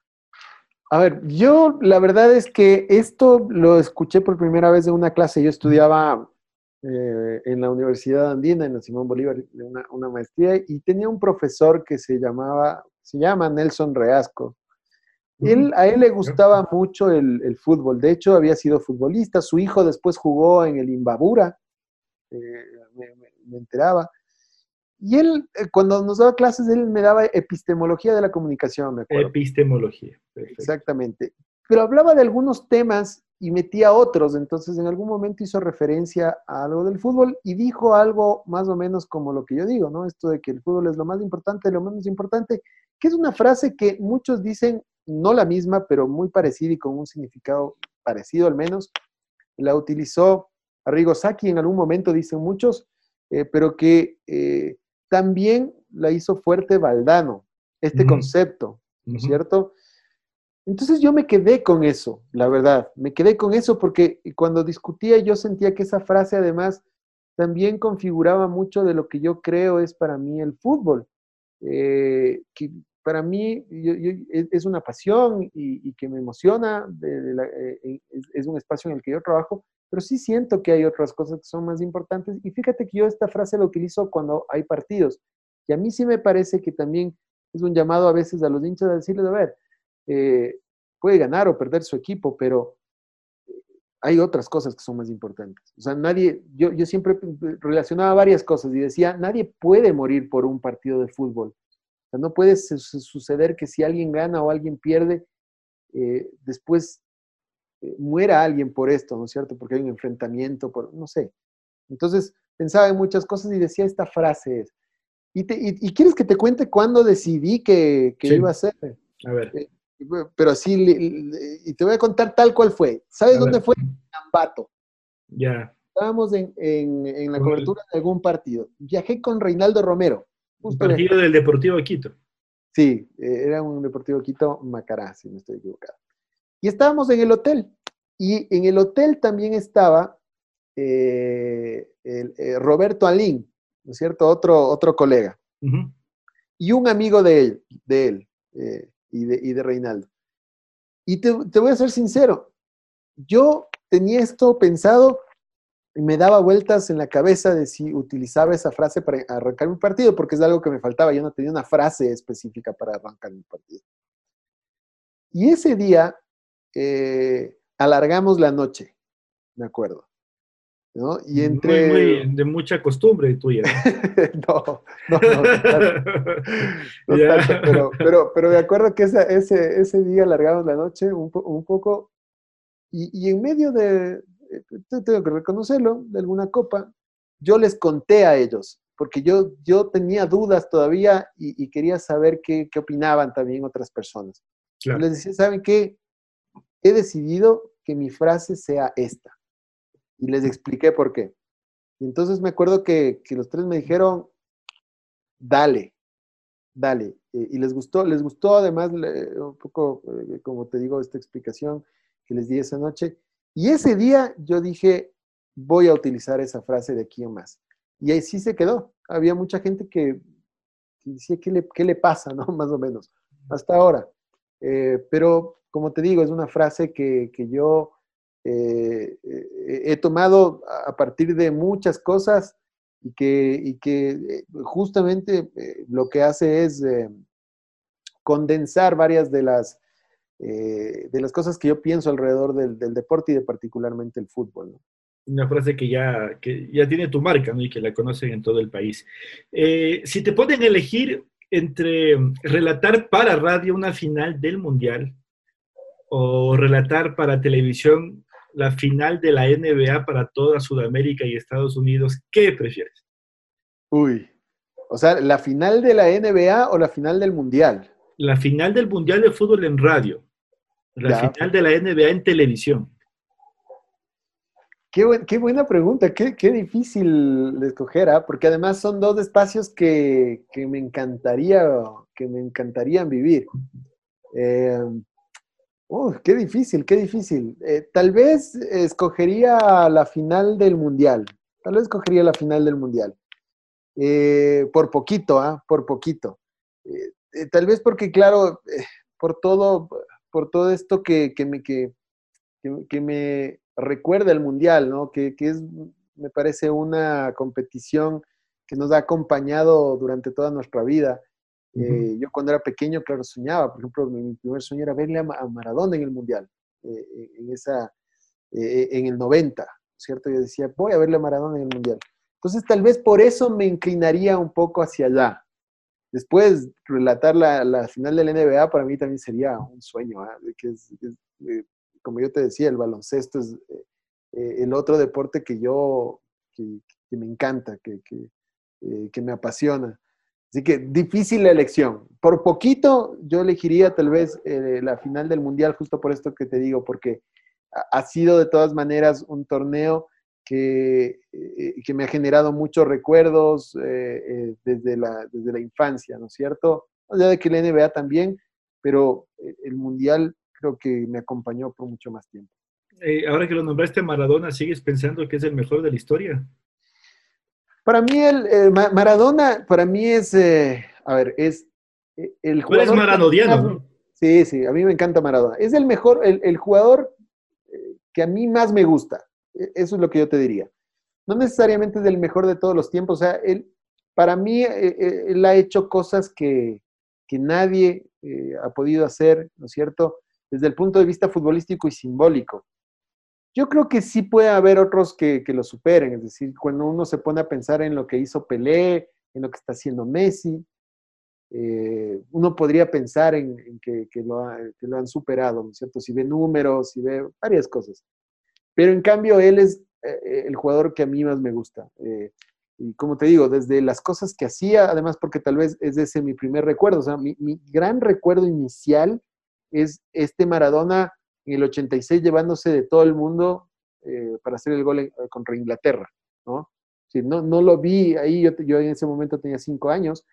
A ver, yo la verdad es que esto lo escuché por primera vez de una clase. Yo estudiaba eh, en la Universidad Andina, en la Simón Bolívar, una, una, maestría, y tenía un profesor que se llamaba, se llama Nelson Reasco. Él, a él le gustaba mucho el, fútbol, de hecho había sido futbolista, su hijo después jugó en el Imbabura, eh, me, enteraba. Y él, eh, cuando nos daba clases, él me daba epistemología de la comunicación, me acuerdo. Epistemología. Exactamente. Pero hablaba de algunos temas y metía otros. Entonces, en algún momento hizo referencia a algo del fútbol y dijo algo más o menos como lo que yo digo, ¿no? Esto de que el fútbol es lo más importante, lo menos importante, que es una frase que muchos dicen, no la misma, pero muy parecida y con un significado parecido al menos. La utilizó Arrigo Sacchi en algún momento, dicen muchos, eh, pero que eh, también la hizo fuerte Valdano, este concepto, ¿no es cierto? Entonces yo me quedé con eso, la verdad, me quedé con eso porque cuando discutía yo sentía que esa frase además también configuraba mucho de lo que yo creo es para mí el fútbol, eh, que para mí es una pasión y, que me emociona, eh, es, un espacio en el que yo trabajo, pero sí siento que hay otras cosas que son más importantes. Y fíjate que yo esta frase la utilizo cuando hay partidos y a mí sí me parece que también es un llamado a veces a los hinchas a decirles, a ver, eh, puede ganar o perder su equipo, pero hay otras cosas que son más importantes. O sea, nadie, yo, yo siempre relacionaba varias cosas y decía, nadie puede morir por un partido de fútbol. O sea, no puede suceder que si alguien gana o alguien pierde, eh, después eh, muera alguien por esto, ¿no es cierto? Porque hay un enfrentamiento, por, no sé. Entonces, pensaba en muchas cosas y decía esta frase. ¿Y, y, quieres que te cuente cuándo decidí que, iba a ser? A ver pero así, y te voy a contar tal cual fue. ¿Sabes dónde fue? Ambato. Ya. Estábamos en, en, la cobertura de algún partido. Viajé con Reinaldo Romero. Un partido del Deportivo Quito. Sí, eh, era un Deportivo Quito Macará, si no estoy equivocado. Y estábamos en el hotel. Y en el hotel también estaba eh, el, eh, Roberto Alín, ¿no es cierto? Otro, otro colega. Y un amigo de él, de él y, de, y, de, Reinaldo. Y te, te voy a ser sincero, yo tenía esto pensado y me daba vueltas en la cabeza de si utilizaba esa frase para arrancar un partido, porque es algo que me faltaba. Yo no tenía una frase específica para arrancar mi partido. Y ese día eh, alargamos la noche, me acuerdo. ¿No? Y entre... Muy, de mucha costumbre tuya. no, no, no. pero, pero, pero, me acuerdo que ese, ese, ese día alargamos la noche un, un poco y, y, en medio de, tengo que reconocerlo, de alguna copa, yo les conté a ellos, porque yo, yo tenía dudas todavía y, quería saber qué, qué, opinaban también otras personas. Les decía, ¿saben qué? He decidido que mi frase sea esta. Y les expliqué por qué. Y entonces me acuerdo que, que los tres me dijeron, dale, dale. y les gustó, les gustó además un poco, eh, como te digo, esta explicación que les di esa noche. Y ese día yo dije, voy a utilizar esa frase de aquí en más. Y ahí sí se quedó. Había mucha gente que, decía, ¿qué le, ¿qué le, pasa? ¿no? Más o menos, hasta ahora. Eh, pero, como te digo, es una frase que, que yo eh, eh, he tomado a partir de muchas cosas y que, que justamente lo que hace es condensar varias de las eh, de las cosas que yo pienso alrededor del, deporte y de particularmente el fútbol. Una frase que ya, que ya tiene tu marca y que la conocen en todo el país. Eh, si te pueden elegir entre relatar para radio una final del Mundial o relatar para televisión la final de la NBA para toda Sudamérica y Estados Unidos, ¿qué prefieres? Uy, o sea, ¿la final de la NBA o la final del Mundial? La final del Mundial de Fútbol en radio. La final de la NBA en televisión. Qué, buena pregunta, qué, difícil de escoger, ¿ah? porque además son dos espacios que, me encantaría, que me encantarían vivir. Eh, qué difícil, qué difícil. Eh, tal vez escogería la final del Mundial. Tal vez escogería la final del Mundial. Eh, por poquito, ¿ah? Por poquito. tal vez porque, claro, por todo, por todo esto que, me, que, que, me recuerda el Mundial, ¿no? Que, es, me parece una competición que nos ha acompañado durante toda nuestra vida. Eh, yo cuando era pequeño, claro, soñaba, por ejemplo, mi, primer sueño era verle a, Maradona en el Mundial, eh, en, esa, eh, en el 90, ¿cierto? Yo decía, voy a verle a Maradona en el Mundial. Entonces, tal vez por eso me inclinaría un poco hacia allá. Después, relatar la, final del NBA para mí también sería un sueño, ¿ah? que como yo te decía, el baloncesto es el otro deporte que yo, que, me encanta, que, que, me apasiona. Así que difícil la elección. Por poquito yo elegiría tal vez la final del Mundial, justo por esto que te digo, porque ha sido de todas maneras un torneo que, eh, que me ha generado muchos recuerdos eh, eh, desde, la, desde la infancia, ¿no es cierto? ya de que la NBA también, pero el Mundial creo que me acompañó por mucho más tiempo. ahora que lo nombraste Maradona, ¿sigues pensando que es el mejor de la historia? Para mí, el, Maradona, para mí es, a ver, es el jugador... Tú eres maradoniano, ¿no? Sí, sí, a mí me encanta Maradona. Es el mejor, el, el jugador que a mí más me gusta. E-, eso es lo que yo te diría. No necesariamente es el mejor de todos los tiempos. O sea, él, para mí, e-, e-, él ha hecho cosas que, nadie eh, ha podido hacer, ¿no es cierto? Desde el punto de vista futbolístico y simbólico. Yo creo que sí puede haber otros que, lo superen. Es decir, cuando uno se pone a pensar en lo que hizo Pelé, en lo que está haciendo Messi, eh, uno podría pensar en, que, lo que, lo han superado, ¿no es cierto? Si ve números, si ve varias cosas. Pero en cambio, él es eh, el jugador que a mí más me gusta. Eh, y como te digo, desde las cosas que hacía, además porque tal vez es ese mi primer recuerdo, o sea, mi, gran recuerdo inicial es este Maradona en el 86 llevándose de todo el mundo eh, para hacer el gol contra Inglaterra, ¿no? no, no lo vi ahí, yo, yo en ese momento tenía cinco años,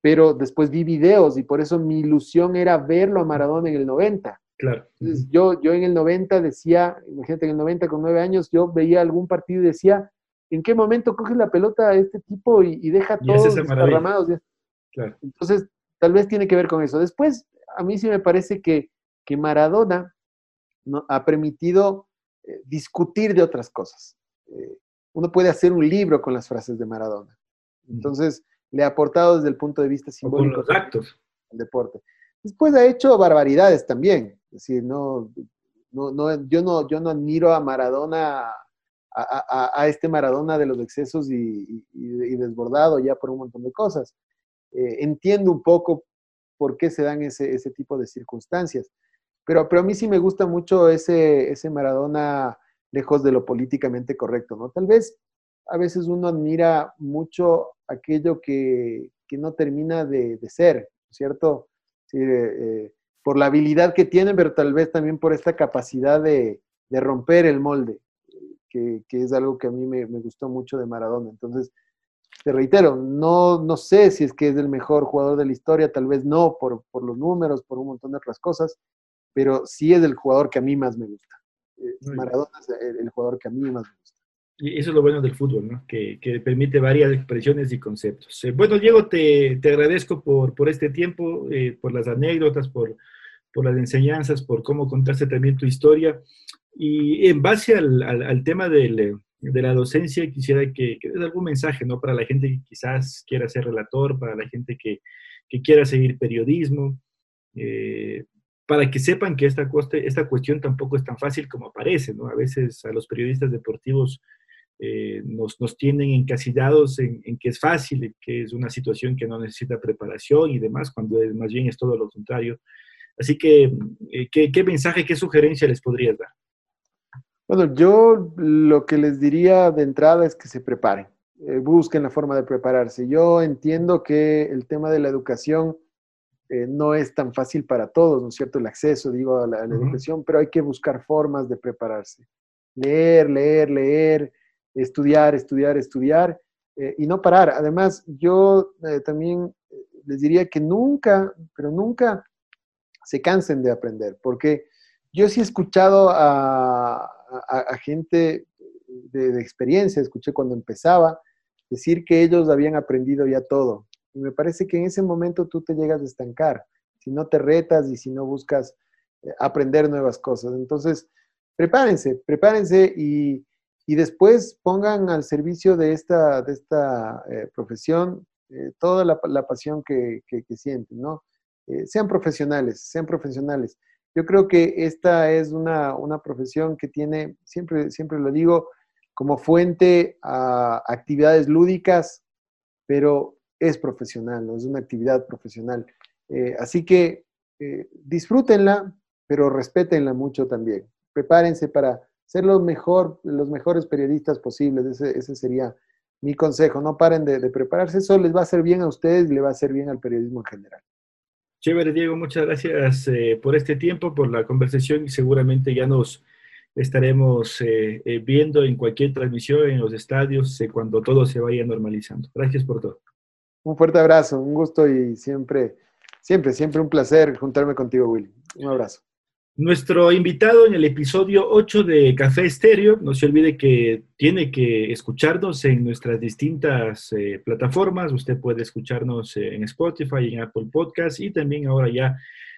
pero después vi videos y por eso mi ilusión era verlo a Maradona en el 90. Claro. yo, yo en el 90 decía, imagínate, en el 90 con nueve años, yo veía algún partido y decía, ¿en qué momento coge la pelota a este tipo y, deja todos desparramados? Claro. Entonces, tal vez tiene que ver con eso. Después, a mí sí me parece que, que Maradona ¿no? ha permitido eh, discutir de otras cosas. Eh, uno puede hacer un libro con las frases de Maradona. Entonces, le ha aportado desde el punto de vista simbólico. con los actos. El deporte. Después ha hecho barbaridades también. Es decir, no, no, yo, no, yo no admiro a Maradona, a, este Maradona de los excesos y, desbordado ya por un montón de cosas. Eh, entiendo un poco por qué se dan ese, ese tipo de circunstancias. Pero, pero a mí sí me gusta mucho ese, ese Maradona lejos de lo políticamente correcto, ¿no? Tal vez a veces uno admira mucho aquello que, no termina de, ser, ¿cierto? Sí, eh, por la habilidad que tienen, pero tal vez también por esta capacidad de, romper el molde, que, es algo que a mí me, gustó mucho de Maradona. Entonces, te reitero, no, no sé si es que es el mejor jugador de la historia, tal vez no, por, por los números, por un montón de otras cosas, pero sí es el jugador que a mí más me gusta. Maradona es el, jugador que a mí más me gusta. Y eso es lo bueno del fútbol, ¿no? que, que permite varias expresiones y conceptos. Eh, bueno, Diego, te, te, agradezco por, por este tiempo, eh, por las anécdotas, por, por las enseñanzas, por cómo contaste también tu historia. Y en base al, al, tema del, de la docencia, quisiera que, que des algún mensaje ¿no? para la gente que quizás quiera ser relator, para la gente que, que quiera seguir periodismo. Eh, para que sepan que esta, esta cuestión tampoco es tan fácil como parece, ¿no? A veces a los periodistas deportivos eh, nos, nos, tienen encasillados en, que es fácil, que es una situación que no necesita preparación y demás, cuando es, más bien es todo lo contrario. Así que, eh, ¿qué, mensaje, qué sugerencia les podrías dar? Bueno, yo lo que les diría de entrada es que se preparen, eh, busquen la forma de prepararse. Yo entiendo que el tema de la educación eh, no es tan fácil para todos, ¿no es cierto? El acceso, digo, a la, educación, pero hay que buscar formas de prepararse. Leer, leer, leer, estudiar, estudiar, estudiar eh, y no parar. Además, yo eh, también les diría que nunca, pero nunca se cansen de aprender, porque yo sí he escuchado a, gente de, de experiencia, escuché cuando empezaba, decir que ellos habían aprendido ya todo, y me parece que en ese momento tú te llegas a estancar, si no te retas y si no buscas eh, aprender nuevas cosas. Entonces, prepárense, prepárense y, después pongan al servicio de esta, de esta eh, profesión eh, toda la, pasión que, sienten, ¿no? sean profesionales, sean profesionales. Yo creo que esta es una, una profesión que tiene, siempre, siempre lo digo, como fuente a actividades lúdicas, pero es profesional, ¿no? es una actividad profesional. Eh, así que eh, disfrútenla, pero respétenla mucho también. Prepárense para ser los, mejor, los mejores periodistas posibles. Ese, sería mi consejo. No paren de, prepararse. Eso les va a hacer bien a ustedes y le va a hacer bien al periodismo en general. Chévere, Diego. Muchas gracias eh, por este tiempo, por la conversación y seguramente ya nos estaremos viendo en cualquier transmisión, en los estadios, cuando todo se vaya normalizando. Gracias por todo. Un fuerte abrazo, un gusto y siempre, siempre, siempre un placer juntarme contigo, Willy. Un abrazo. Nuestro invitado en el episodio 8 de Café Estéreo, no se olvide que tiene que escucharnos en nuestras distintas eh, plataformas. Usted puede escucharnos en Spotify, en Apple Podcasts y también ahora ya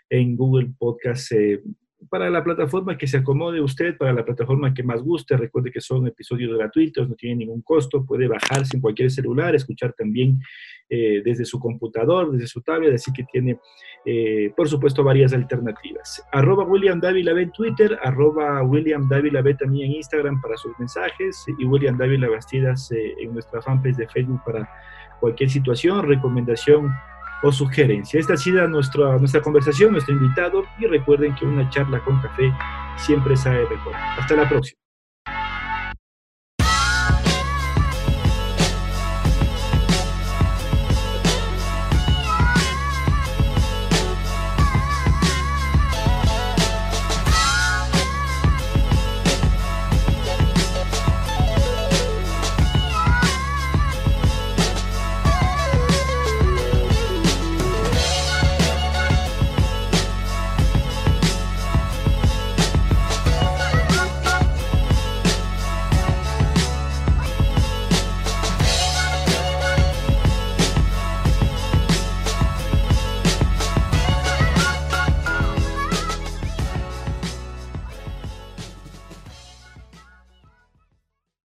en Google Podcasts. Eh, para la plataforma que se acomode usted, para la plataforma que más guste. Recuerde que son episodios gratuitos, no tienen ningún costo, puede bajarse en cualquier celular, escuchar también eh, desde su computador, desde su tablet, así que tiene, eh, por supuesto, varias alternativas. Arroba William Dávila en Twitter, arroba William Dávila también en Instagram para sus mensajes y William Dávila Bastidas eh, en nuestra fanpage de Facebook para cualquier situación, recomendación o sugerencia. Esta ha sido nuestra, nuestra conversación, nuestro invitado y recuerden que una charla con café siempre sabe mejor. Hasta la próxima.